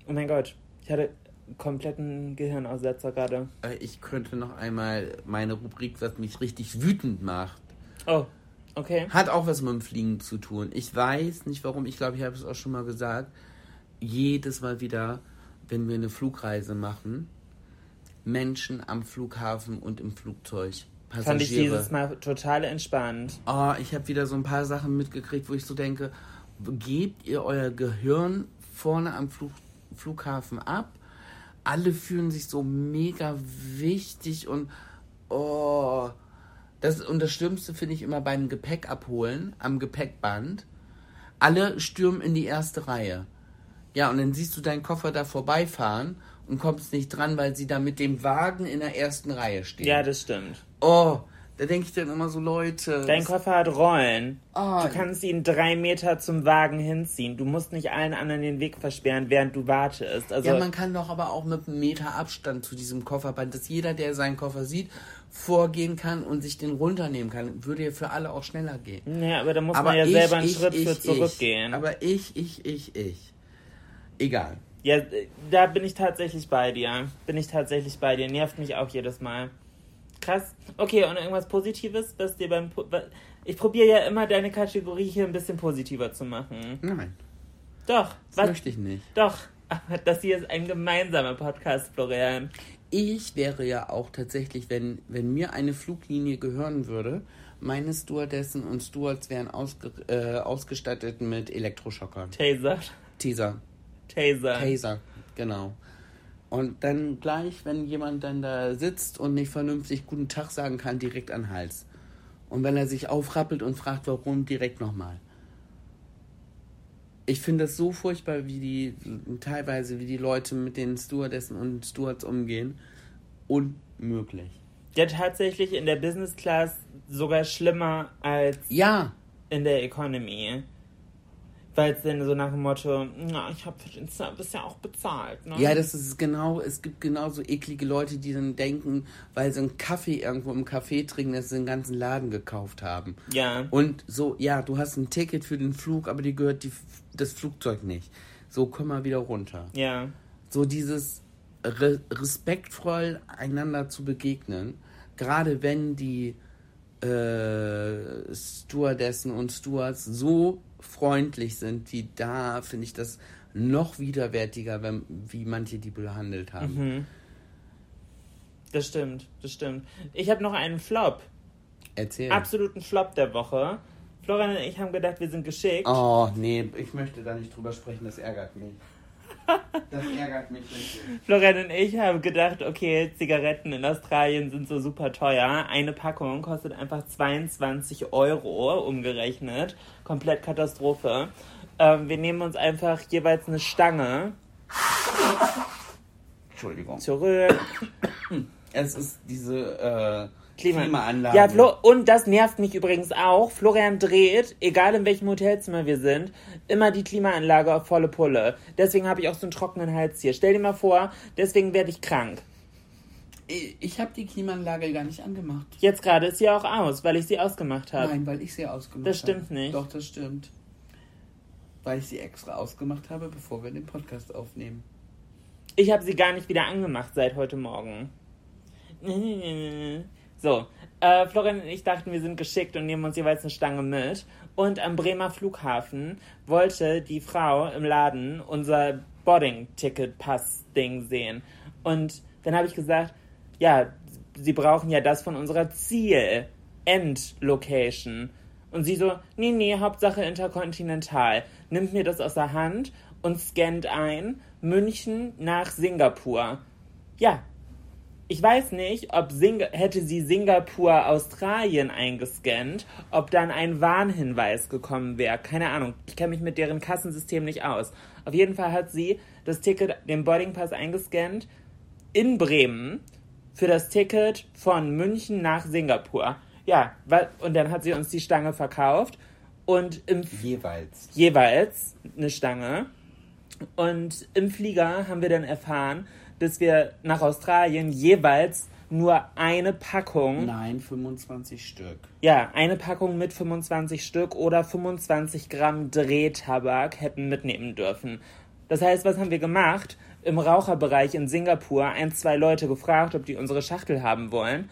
oh mein Gott, ich hatte einen kompletten Gehirnaussetzer gerade. Äh, Ich könnte noch einmal meine Rubrik, was mich richtig wütend macht. Oh, okay. Hat auch was mit dem Fliegen zu tun. Ich weiß nicht warum, ich glaube, ich habe es auch schon mal gesagt. Jedes Mal wieder, wenn wir eine Flugreise machen, Menschen am Flughafen und im Flugzeug. Passagiere. Fand ich dieses Mal total entspannt. Oh, ich habe wieder so ein paar Sachen mitgekriegt, wo ich so denke, gebt ihr euer Gehirn vorne am Flug, Flughafen ab? Alle fühlen sich so mega wichtig und oh, das und das Schlimmste finde ich immer beim Gepäck abholen am Gepäckband. Alle stürmen in die erste Reihe. Ja, und dann siehst du deinen Koffer da vorbeifahren und kommst nicht dran, weil sie da mit dem Wagen in der ersten Reihe stehen. Ja, das stimmt. Oh, da denke ich dann immer so, Leute. Dein Koffer hat Rollen. Oh. Du kannst ihn drei Meter zum Wagen hinziehen. Du musst nicht allen anderen den Weg versperren, während du wartest. Also, ja, man kann doch aber auch mit einem Meter Abstand zu diesem Kofferband, dass jeder, der seinen Koffer sieht, vorgehen kann und sich den runternehmen kann. Würde ja für alle auch schneller gehen. nee, aber da muss aber man ja ich, selber einen ich, Schritt ich, für zurückgehen. Aber ich, ich, ich, ich. Egal. Ja, äh, da bin ich tatsächlich bei dir. Bin ich tatsächlich bei dir. Nervt mich auch jedes Mal. Krass. Okay, und irgendwas Positives, was dir beim. Po ich probiere ja immer deine Kategorie hier ein bisschen positiver zu machen. Nein, Doch. das möchte ich nicht. Doch. Aber das hier ist ein gemeinsamer Podcast, Florian. Ich wäre ja auch tatsächlich, wenn, wenn mir eine Fluglinie gehören würde, meine Stewardessen und Stewards werden ausge äh, ausgestattet mit Elektroschockern. Taser. Teaser. Taser. Taser, genau. Und dann gleich, wenn jemand dann da sitzt und nicht vernünftig guten Tag sagen kann, direkt an den Hals. Und wenn er sich aufrappelt und fragt, warum, direkt nochmal. Ich finde das so furchtbar, wie die teilweise, wie die Leute mit den Stewardessen und Stewards umgehen. Unmöglich. Ja, tatsächlich in der Business Class sogar schlimmer als Ja, in der Economy. Weil es dann so nach dem Motto, na, ich habe für den Service ja auch bezahlt. Ne? Ja, das ist genau, es gibt genauso eklige Leute, die dann denken, weil sie einen Kaffee irgendwo im Café trinken, dass sie den ganzen Laden gekauft haben. Ja. Und so, ja, du hast ein Ticket für den Flug, aber dir gehört die, das Flugzeug nicht. So, komm mal wieder runter. Ja. So dieses re respektvoll einander zu begegnen, gerade wenn die äh, Stewardessen und Stewards so freundlich sind, wie da, finde ich das noch widerwärtiger, wenn, wie manche die behandelt haben. Mhm. Das stimmt, das stimmt. Ich habe noch einen Flop. Erzähl. Absoluten Flop der Woche. Florian und ich haben gedacht, wir sind geschickt. Oh, nee, ich möchte da nicht drüber sprechen, das ärgert mich. Das ärgert mich richtig. Florian und ich haben gedacht, okay, Zigaretten in Australien sind so super teuer. Eine Packung kostet einfach 22 Euro umgerechnet. Komplett Katastrophe. Ähm, wir nehmen uns einfach jeweils eine Stange Entschuldigung. zurück. Es ist diese äh, Klima- Klimaanlage. Ja, Flo und das nervt mich übrigens auch. Florian dreht, egal in welchem Hotelzimmer wir sind, immer die Klimaanlage auf volle Pulle. Deswegen habe ich auch so einen trockenen Hals hier. Stell dir mal vor, deswegen werde ich krank. Ich, habe die Klimaanlage gar nicht angemacht. Jetzt gerade ist sie auch aus, weil ich sie ausgemacht habe. Nein, weil ich sie ausgemacht Das stimmt habe. nicht. Doch, das stimmt. Weil ich sie extra ausgemacht habe, bevor wir den Podcast aufnehmen. Ich habe sie gar nicht wieder angemacht seit heute Morgen. So, äh, Florian und ich dachten, wir sind geschickt und nehmen uns jeweils eine Stange mit. Und am Bremer Flughafen wollte die Frau im Laden unser Boarding-Ticket-Pass-Ding sehen. Und dann habe ich gesagt, ja, sie brauchen ja das von unserer Ziel-End-Location. Und sie so, nee, nee, Hauptsache interkontinental. Nimmt mir das aus der Hand und scannt ein München nach Singapur. Ja, ich weiß nicht, ob Sing hätte sie Singapur, Australien eingescannt, ob dann ein Warnhinweis gekommen wäre. Keine Ahnung. Ich kenne mich mit deren Kassensystem nicht aus. Auf jeden Fall hat sie das Ticket, den Boardingpass eingescannt in Bremen für das Ticket von München nach Singapur. Ja, und dann hat sie uns die Stange verkauft und im Jeweils. jeweils eine Stange. Und im Flieger haben wir dann erfahren, dass wir nach Australien jeweils nur eine Packung, Nein, 25 Stück. ja, eine Packung mit 25 Stück oder 25 Gramm Drehtabak hätten mitnehmen dürfen. Das heißt, was haben wir gemacht? Im Raucherbereich in Singapur ein, zwei Leute gefragt, ob die unsere Schachtel haben wollen.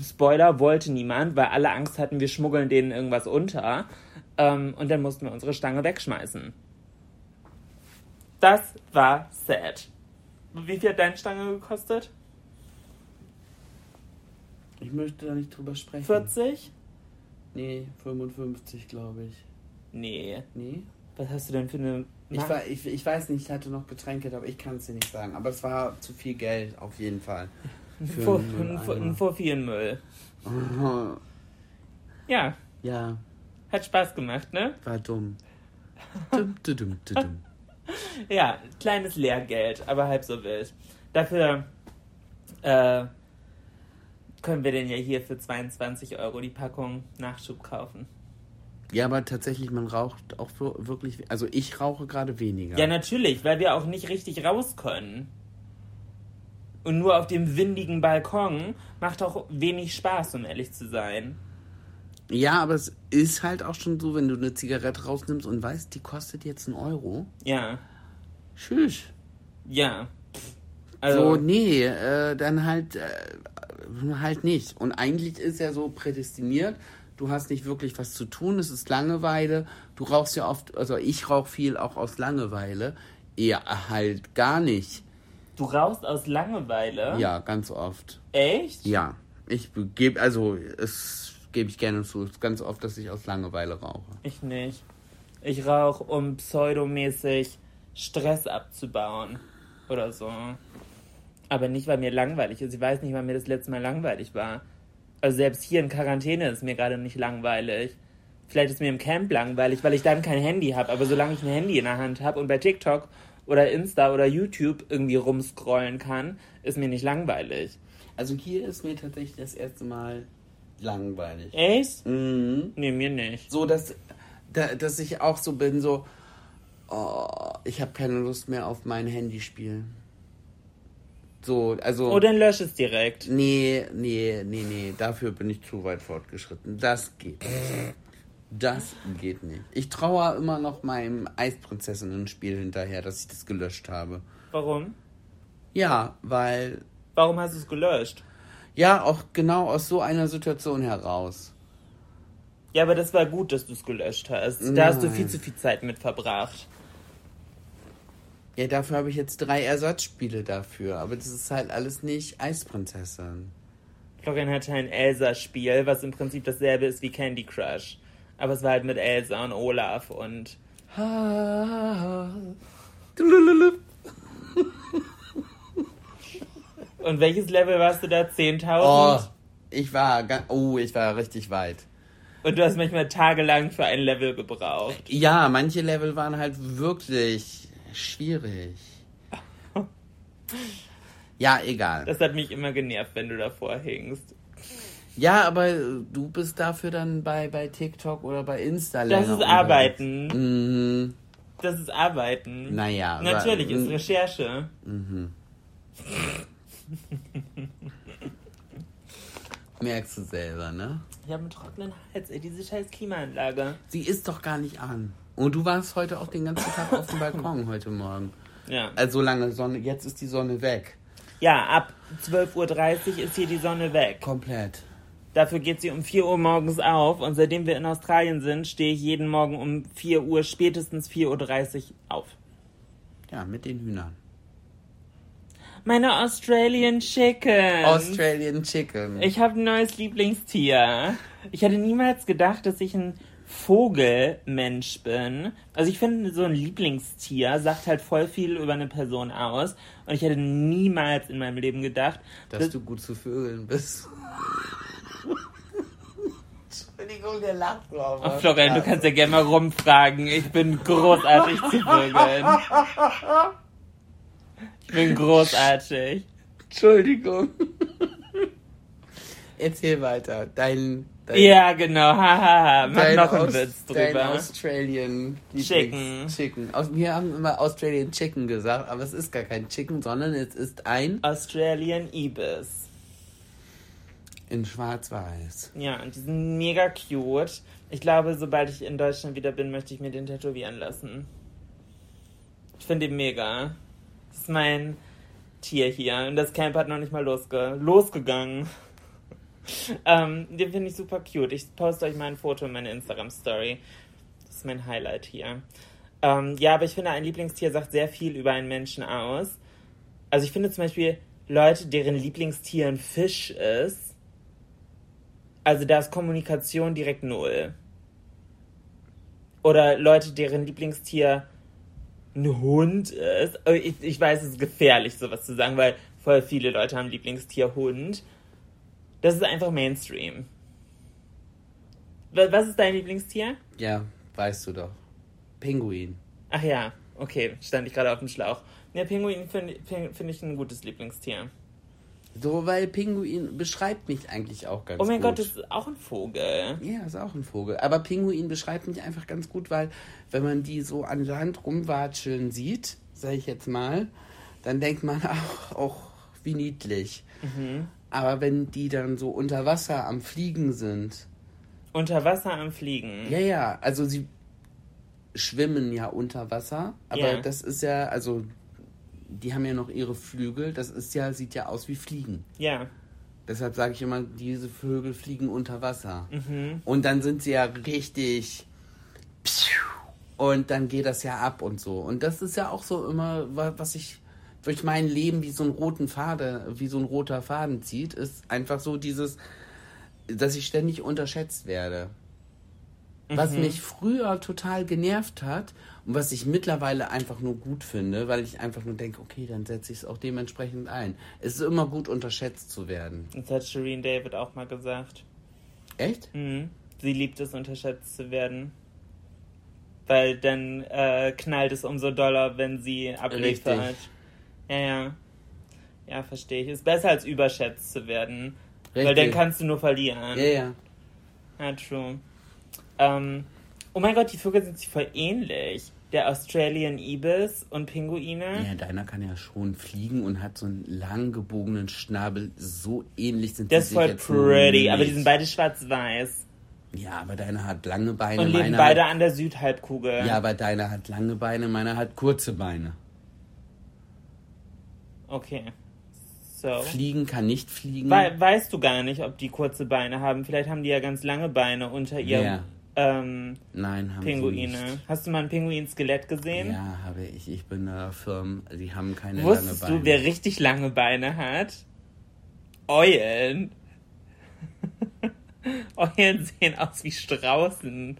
Spoiler, wollte niemand, weil alle Angst hatten, wir schmuggeln denen irgendwas unter. Ähm, und dann mussten wir unsere Stange wegschmeißen. Das war sad. Wie viel hat deine Stange gekostet? Ich möchte da nicht drüber sprechen. 40? Nee, 55, glaube ich. Nee. Nee? Was hast du denn für eine. Ich, war, ich, ich weiß nicht, ich hatte noch Getränke, aber ich kann es dir nicht sagen. Aber es war zu viel Geld, auf jeden Fall. Für Vor, ein Vorfienmüll. Ja, Ja, hat Spaß gemacht, ne? war dumm. Dum, dum, dum, dum, dum. Ja, kleines Lehrgeld, aber halb so wild. Dafür äh, können wir denn ja hier für 22 Euro die Packung Nachschub kaufen. Ja, aber tatsächlich, man raucht auch wir- wirklich. Also ich rauche gerade weniger. Ja, natürlich, weil wir auch nicht richtig raus können. Und nur auf dem windigen Balkon macht auch wenig Spaß, um ehrlich zu sein. Ja, aber es ist halt auch schon so, wenn du eine Zigarette rausnimmst und weißt, die kostet jetzt einen Euro. Ja, Tschüss. ja. So, Also, nee, äh, dann halt, äh, halt nicht. Und eigentlich ist ja so prädestiniert, du hast nicht wirklich was zu tun, es ist Langeweile. Du rauchst ja oft, also ich rauche viel auch aus Langeweile. Eher halt gar nicht. du rauchst aus Langeweile? Ja, ganz oft. Echt? Ja, ich gebe, also es gebe ich gerne zu. Es ist ganz oft, dass ich aus Langeweile rauche. Ich nicht. Ich rauche, um pseudomäßig Stress abzubauen. Oder so. Aber nicht, weil mir langweilig ist. Ich weiß nicht, wann mir das letzte Mal langweilig war. Also selbst hier in Quarantäne ist mir gerade nicht langweilig. Vielleicht ist mir im Camp langweilig, weil ich dann kein Handy habe. Aber solange ich ein Handy in der Hand habe und bei TikTok oder Insta oder YouTube irgendwie rumscrollen kann, ist mir nicht langweilig. Also hier ist mir tatsächlich das erste Mal langweilig. Echt? Mhm. Nee, mir nicht. So, dass, da, dass ich auch so bin, so, oh, ich habe keine Lust mehr auf mein Handyspiel. So, also. Oh, dann lösch es direkt. Nee, nee, nee, nee, dafür bin ich zu weit fortgeschritten. Das geht nicht. Das geht nicht. Ich traue immer noch meinem Eisprinzessinnen-Spiel hinterher, dass ich das gelöscht habe. Warum? Ja, weil. Warum hast du es gelöscht? Ja, auch genau aus so einer Situation heraus. Ja, aber das war gut, dass du es gelöscht hast. Da hast du Nein. viel zu viel Zeit mit verbracht. Ja, dafür habe ich jetzt drei Ersatzspiele dafür. Aber das ist halt alles nicht Eisprinzessin. Florian hatte ein Elsa-Spiel, was im Prinzip dasselbe ist wie Candy Crush. Aber es war halt mit Elsa und Olaf und. Und welches Level warst du da? 10.000? Oh, ich war, oh, ich war richtig weit. Und du hast manchmal tagelang für ein Level gebraucht. Ja, manche Level waren halt wirklich schwierig. Ja, egal. Das hat mich immer genervt, wenn du davor hingst. Ja, aber du bist dafür dann bei, bei TikTok oder bei Insta Das ist unterwegs. Arbeiten. Mhm. Das ist Arbeiten. Naja. Natürlich, aber- ist Recherche. Merkst du selber, ne? Ich habe einen trockenen Hals, ey, diese scheiß Klimaanlage. Sie ist doch gar nicht an. Und du warst heute auch den ganzen Tag auf dem Balkon heute Morgen. Ja. Also lange Sonne, jetzt ist die Sonne weg. Ja, ab 12.30 Uhr ist hier die Sonne weg. Komplett. Dafür geht sie um 4 Uhr morgens auf und seitdem wir in Australien sind, stehe ich jeden Morgen um 4 Uhr, spätestens 4.30 Uhr auf. Ja, mit den Hühnern. Meine Australian Chicken. Australian Chicken. Ich habe ein neues Lieblingstier. Ich hätte niemals gedacht, dass ich ein Vogelmensch bin. Also ich finde, so ein Lieblingstier sagt halt voll viel über eine Person aus. Und ich hätte niemals in meinem Leben gedacht, dass du gut zu Vögeln bist. Entschuldigung, der lacht drauf. Ach, Florian, du kannst ja gerne mal rumfragen. Ich bin großartig zu vögeln. Ich bin großartig. Entschuldigung. Erzähl weiter. Dein, dein, Ja, genau. Hahaha. Mach dein noch einen Aus- Witz Dein drüber. Australian Chicken. Chicken. Aus, wir haben immer Australian Chicken gesagt, aber es ist gar kein Chicken, sondern es ist ein Australian Ibis. in Schwarz-Weiß. Ja, und die sind mega cute. Ich glaube, sobald ich in Deutschland wieder bin, möchte ich mir den tätowieren lassen. Ich finde ihn mega. Das ist mein Tier hier. Und das Camp hat noch nicht mal losge losgegangen. ähm, den finde ich super cute. Ich poste euch mal ein Foto in meine Instagram-Story. Das ist mein Highlight hier. Ähm, ja, aber ich finde, ein Lieblingstier sagt sehr viel über einen Menschen aus. Also ich finde zum Beispiel Leute, deren Lieblingstier ein Fisch ist, also da ist Kommunikation direkt null. Oder Leute, deren Lieblingstier ein Hund ist. Oh, Ich, ich weiß, es ist gefährlich, sowas zu sagen, weil voll viele Leute haben Lieblingstier Hund. Das ist einfach Mainstream. Wa- Was ist dein Lieblingstier? Ja, weißt du doch. Pinguin. Ach ja, okay, stand ich gerade auf dem Schlauch. Ja, Pinguin finde find ich ein gutes Lieblingstier. So, weil Pinguin beschreibt mich eigentlich auch ganz Oh mein gut. Gott, das ist auch ein Vogel. Ja, ist auch ein Vogel. Aber Pinguin beschreibt mich einfach ganz gut, weil wenn man die so an Land rumwatscheln sieht, sage ich jetzt mal, dann denkt man auch, auch wie niedlich. Aber wenn die dann so unter Wasser am Fliegen sind, Unter Wasser am Fliegen. ja, ja, also sie schwimmen ja unter Wasser, aber Ja. das ist ja, also die haben ja noch ihre Flügel, das ist ja, sieht ja aus wie Fliegen. Ja. Deshalb sage ich immer, diese Vögel fliegen unter Wasser. Mhm. Und dann sind sie ja richtig. Und dann geht das ja ab und so. Und das ist ja auch so immer, wa- was ich durch mein Leben wie so einen roten Faden, wie so ein roter Faden zieht, ist einfach so dieses. dass ich ständig unterschätzt werde. Was Mhm. mich früher total genervt hat und was ich mittlerweile einfach nur gut finde, weil ich einfach nur denke, okay, dann setze ich es auch dementsprechend ein. Es ist immer gut, unterschätzt zu werden. Das hat Shireen David auch mal gesagt. Echt? Mhm. Sie liebt es, unterschätzt zu werden. Weil dann äh, knallt es umso doller, wenn sie abliefert. Ja, ja. Ja, verstehe ich. Ist besser als überschätzt zu werden. Weil Richtig. dann kannst du nur verlieren. Ja, ja. Ja, true. Ähm, oh mein Gott, die Vögel sind sich voll ähnlich. Der Australian Ibis und Pinguine. Ja, deiner kann ja schon fliegen und hat so einen lang gebogenen Schnabel. So ähnlich sind Der die ist sich voll pretty, aber die nicht. sind beide schwarz-weiß. Ja, aber deiner hat lange Beine, Und leben beide hat, an der Südhalbkugel. Ja, aber deiner hat lange Beine, meiner hat kurze Beine. Okay. So. Fliegen kann nicht fliegen. We weißt du gar nicht, ob die kurze Beine haben. Vielleicht haben die ja ganz lange Beine unter ihrem Wer? Ähm, Nein, haben sie Pinguine. nicht. Hast du mal ein Pinguin-Skelett gesehen? Ja, habe ich. Ich bin da firm. Sie haben keine Wusstest lange Beine. du, wer richtig lange Beine hat? Eulen. Eulen sehen aus wie Straußen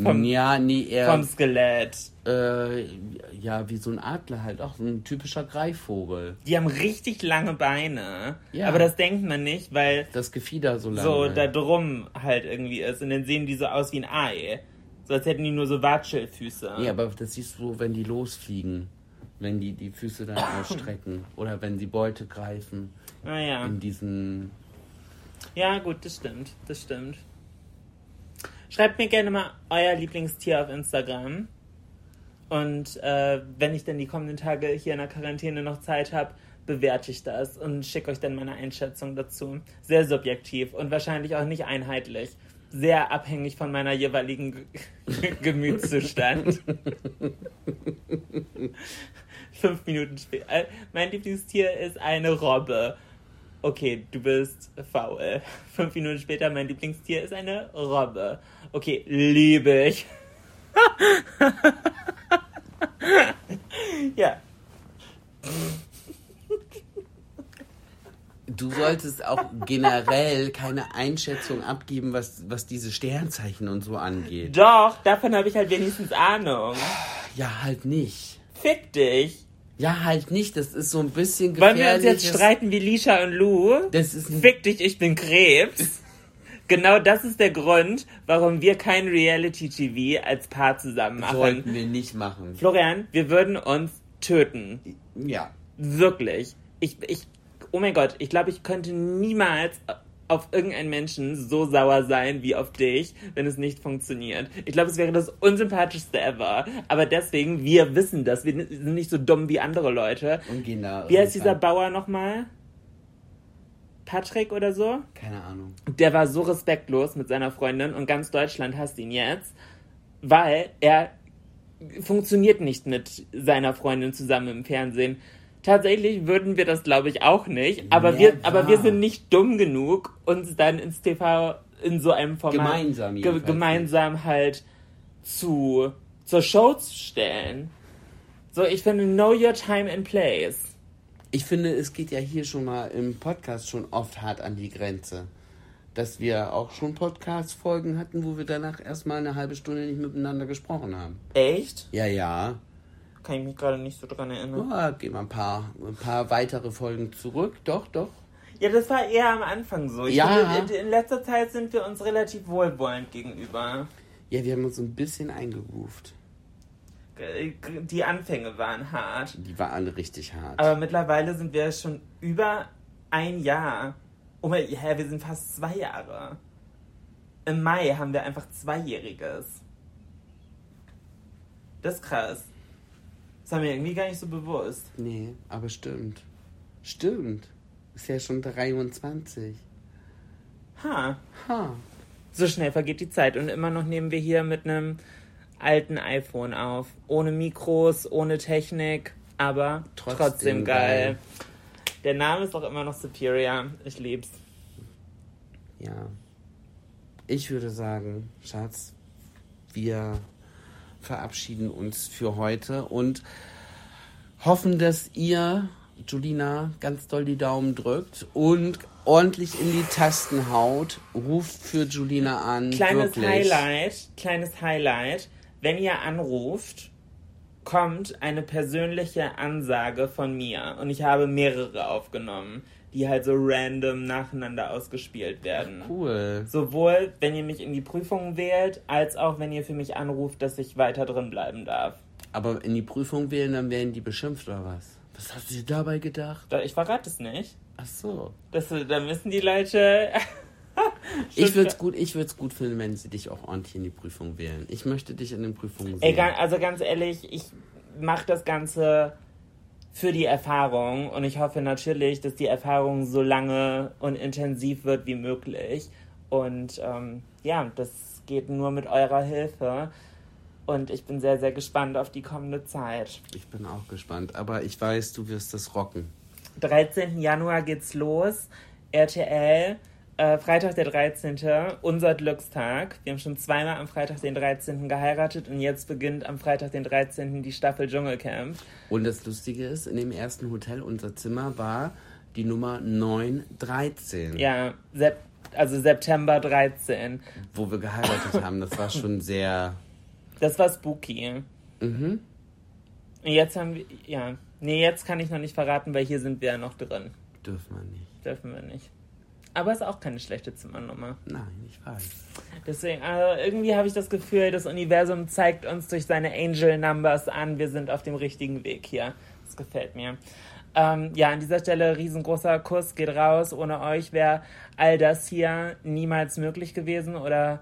vom- ja, nee, eher vom Skelett. äh, ja, wie so ein Adler halt, auch so ein typischer Greifvogel. Die haben richtig lange Beine. Ja. Aber das denkt man nicht, weil Das Gefieder so lange. so da drum halt irgendwie ist. Und dann sehen die so aus wie ein Ei. So als hätten die nur so Watschelfüße. Nee, aber das siehst du, wenn die losfliegen. Wenn die die Füße dann ausstrecken. Oder wenn sie Beute greifen. Ah ja. In diesen. Ja, gut, das stimmt. Das stimmt. Schreibt mir gerne mal euer Lieblingstier auf Instagram. Und äh, wenn ich dann die kommenden Tage hier in der Quarantäne noch Zeit habe, bewerte ich das und schicke euch dann meine Einschätzung dazu. Sehr subjektiv und wahrscheinlich auch nicht einheitlich. Sehr abhängig von meiner jeweiligen G Gemütszustand. Fünf Minuten später. Äh, mein Lieblingstier ist eine Robbe. Okay, du bist faul. Fünf Minuten später, mein Lieblingstier ist eine Robbe. Okay, liebe ich. ja. Du solltest auch generell keine Einschätzung abgeben, was, was diese Sternzeichen und so angeht. Doch, davon habe ich halt wenigstens Ahnung. Ja, halt nicht. Fick dich. Ja, halt nicht. Das ist so ein bisschen Wollen gefährlich. wir uns jetzt streiten wie Lisha und Lou? Das ist Fick dich, ich bin Krebs. Genau das ist der Grund, warum wir kein Reality-TV als Paar zusammen machen. sollten wir nicht machen. Florian, wir würden uns töten. Ja. Wirklich. Ich, ich, oh mein Gott, ich glaube, ich könnte niemals auf irgendeinen Menschen so sauer sein wie auf dich, wenn es nicht funktioniert. Ich glaube, es wäre das unsympathischste ever. Aber deswegen, wir wissen das. Wir sind nicht so dumm wie andere Leute. Und da. Wie heißt dieser Bauer nochmal? Patrick oder so? Keine Ahnung. Der war so respektlos mit seiner Freundin und ganz Deutschland hasst ihn jetzt, weil er funktioniert nicht mit seiner Freundin zusammen im Fernsehen. Tatsächlich würden wir das, glaube ich, auch nicht. Aber wir, aber wir sind nicht dumm genug, uns dann ins TV in so einem Format Gemeinsam ge gemeinsam halt zu zur Show zu stellen. So, ich finde, know your time and place. Ich finde, es geht ja hier schon mal im Podcast schon oft hart an die Grenze. Dass wir auch schon Podcast-Folgen hatten, wo wir danach erstmal eine halbe Stunde nicht miteinander gesprochen haben. Echt? Ja, ja. Kann ich mich gerade nicht so dran erinnern. Ja, gehen wir ein paar, ein paar weitere Folgen zurück. Doch, doch. Ja, das war eher am Anfang so. Ich Ja. finde, in, letzter Zeit sind wir uns relativ wohlwollend gegenüber. Ja, wir haben uns ein bisschen eingegroovt. G- Die Anfänge waren hart. Die waren richtig hart. Aber mittlerweile sind wir schon über ein Jahr. Oh mein, ja, wir sind fast zwei Jahre. Im Mai haben wir einfach Zweijähriges. Das ist krass. Das war mir irgendwie gar nicht so bewusst. nee, aber stimmt. Stimmt. Ist ja schon 23. Ha. Ha. So schnell vergeht die Zeit und immer noch nehmen wir hier mit einem alten iPhone auf. Ohne Mikros, ohne Technik, aber trotzdem, Trotzdem geil. geil. Der Name ist auch immer noch Superior. Ich lieb's. Ja. Ich würde sagen, Schatz, wir verabschieden uns für heute und hoffen, dass ihr Julina ganz doll die Daumen drückt und ordentlich in die Tasten haut, ruft für Julina an. Kleines wirklich. Highlight, kleines Highlight. Wenn ihr anruft, kommt eine persönliche Ansage von mir und ich habe mehrere aufgenommen, die halt so random nacheinander ausgespielt werden. Cool. Sowohl, wenn ihr mich in die Prüfung wählt, als auch, wenn ihr für mich anruft, dass ich weiter drin bleiben darf. Aber in die Prüfung wählen, dann werden die beschimpft oder was? Was hast du dir dabei gedacht? Da- Ich verrate es nicht. Ach so. Das, da müssen die Leute. Ich würde es gut, ich würd's gut finden, wenn sie dich auch ordentlich in die Prüfung wählen. Ich möchte dich in den Prüfungen sehen. Ey, ga- also ganz ehrlich, ich mache das Ganze für die Erfahrung und ich hoffe natürlich, dass die Erfahrung so lange und intensiv wird wie möglich. Und ähm, ja, das geht nur mit eurer Hilfe. Und ich bin sehr, sehr gespannt auf die kommende Zeit. Ich bin auch gespannt, aber ich weiß, du wirst das rocken. 13. Januar geht's los. RTL, äh, Freitag der 13. Unser Glückstag. Wir haben schon zweimal am Freitag den 13. geheiratet und jetzt beginnt am Freitag den 13. die Staffel Dschungelcamp. Und das Lustige ist, in dem ersten Hotel, unser Zimmer war die Nummer 913, Ja, Sep also September 13. wo wir geheiratet haben. Das war schon sehr. Das war spooky. Mhm. Und jetzt haben wir, ja. Nee, jetzt kann ich noch nicht verraten, weil hier sind wir ja noch drin. Dürfen wir nicht. Dürfen wir nicht. Aber ist auch keine schlechte Zimmernummer. Nein, ich weiß. Deswegen, also irgendwie habe ich das Gefühl, das Universum zeigt uns durch seine Angel Numbers an, wir sind auf dem richtigen Weg hier. Das gefällt mir. Ähm, ja, an dieser Stelle riesengroßer Kuss geht raus. Ohne euch wäre all das hier niemals möglich gewesen oder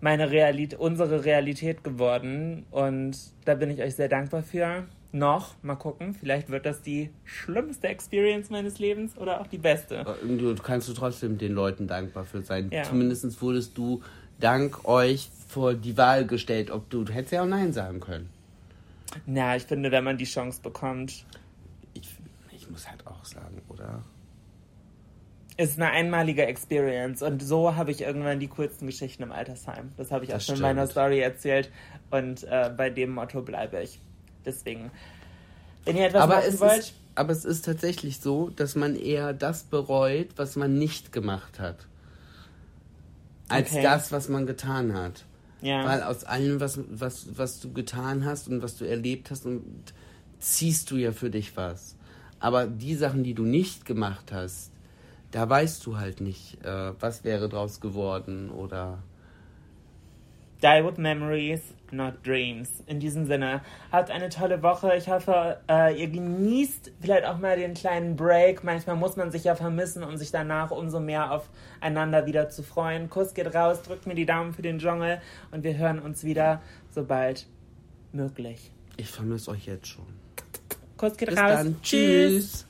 meine Realität, unsere Realität geworden. Und da bin ich euch sehr dankbar für. Noch, mal gucken, vielleicht wird das die schlimmste Experience meines Lebens oder auch die beste. Aber Du kannst du trotzdem den Leuten dankbar für sein. Ja. Zumindest wurdest du dank euch vor die Wahl gestellt, ob du, du hättest ja auch Nein sagen können. Na, ich finde, wenn man die Chance bekommt, Ich, ich muss halt auch sagen, oder? ist eine einmalige Experience und so habe ich irgendwann die coolsten Geschichten im Altersheim. Das habe ich auch Das schon in meiner. Story erzählt und äh, bei dem Motto bleibe ich. Deswegen, wenn ihr etwas aber machen es, wollt, ist, aber es ist tatsächlich so, dass man eher das bereut, was man nicht gemacht hat, als Okay. das, was man getan hat. ja, Weil aus allem, was, was, was du getan hast und was du erlebt hast, und ziehst du ja für dich was. Aber die Sachen, die du nicht gemacht hast, da weißt du halt nicht, äh, was wäre draus geworden oder. die with memories, not dreams. In diesem Sinne, habt eine tolle Woche. Ich hoffe, äh, ihr genießt vielleicht auch mal den kleinen Break. Manchmal muss man sich ja vermissen, um sich danach umso mehr aufeinander wieder zu freuen. Kuss geht raus, drückt mir die Daumen für den Dschungel und wir hören uns wieder, sobald möglich. Ich vermisse euch jetzt schon. Kuss geht Bis raus. dann. Tschüss.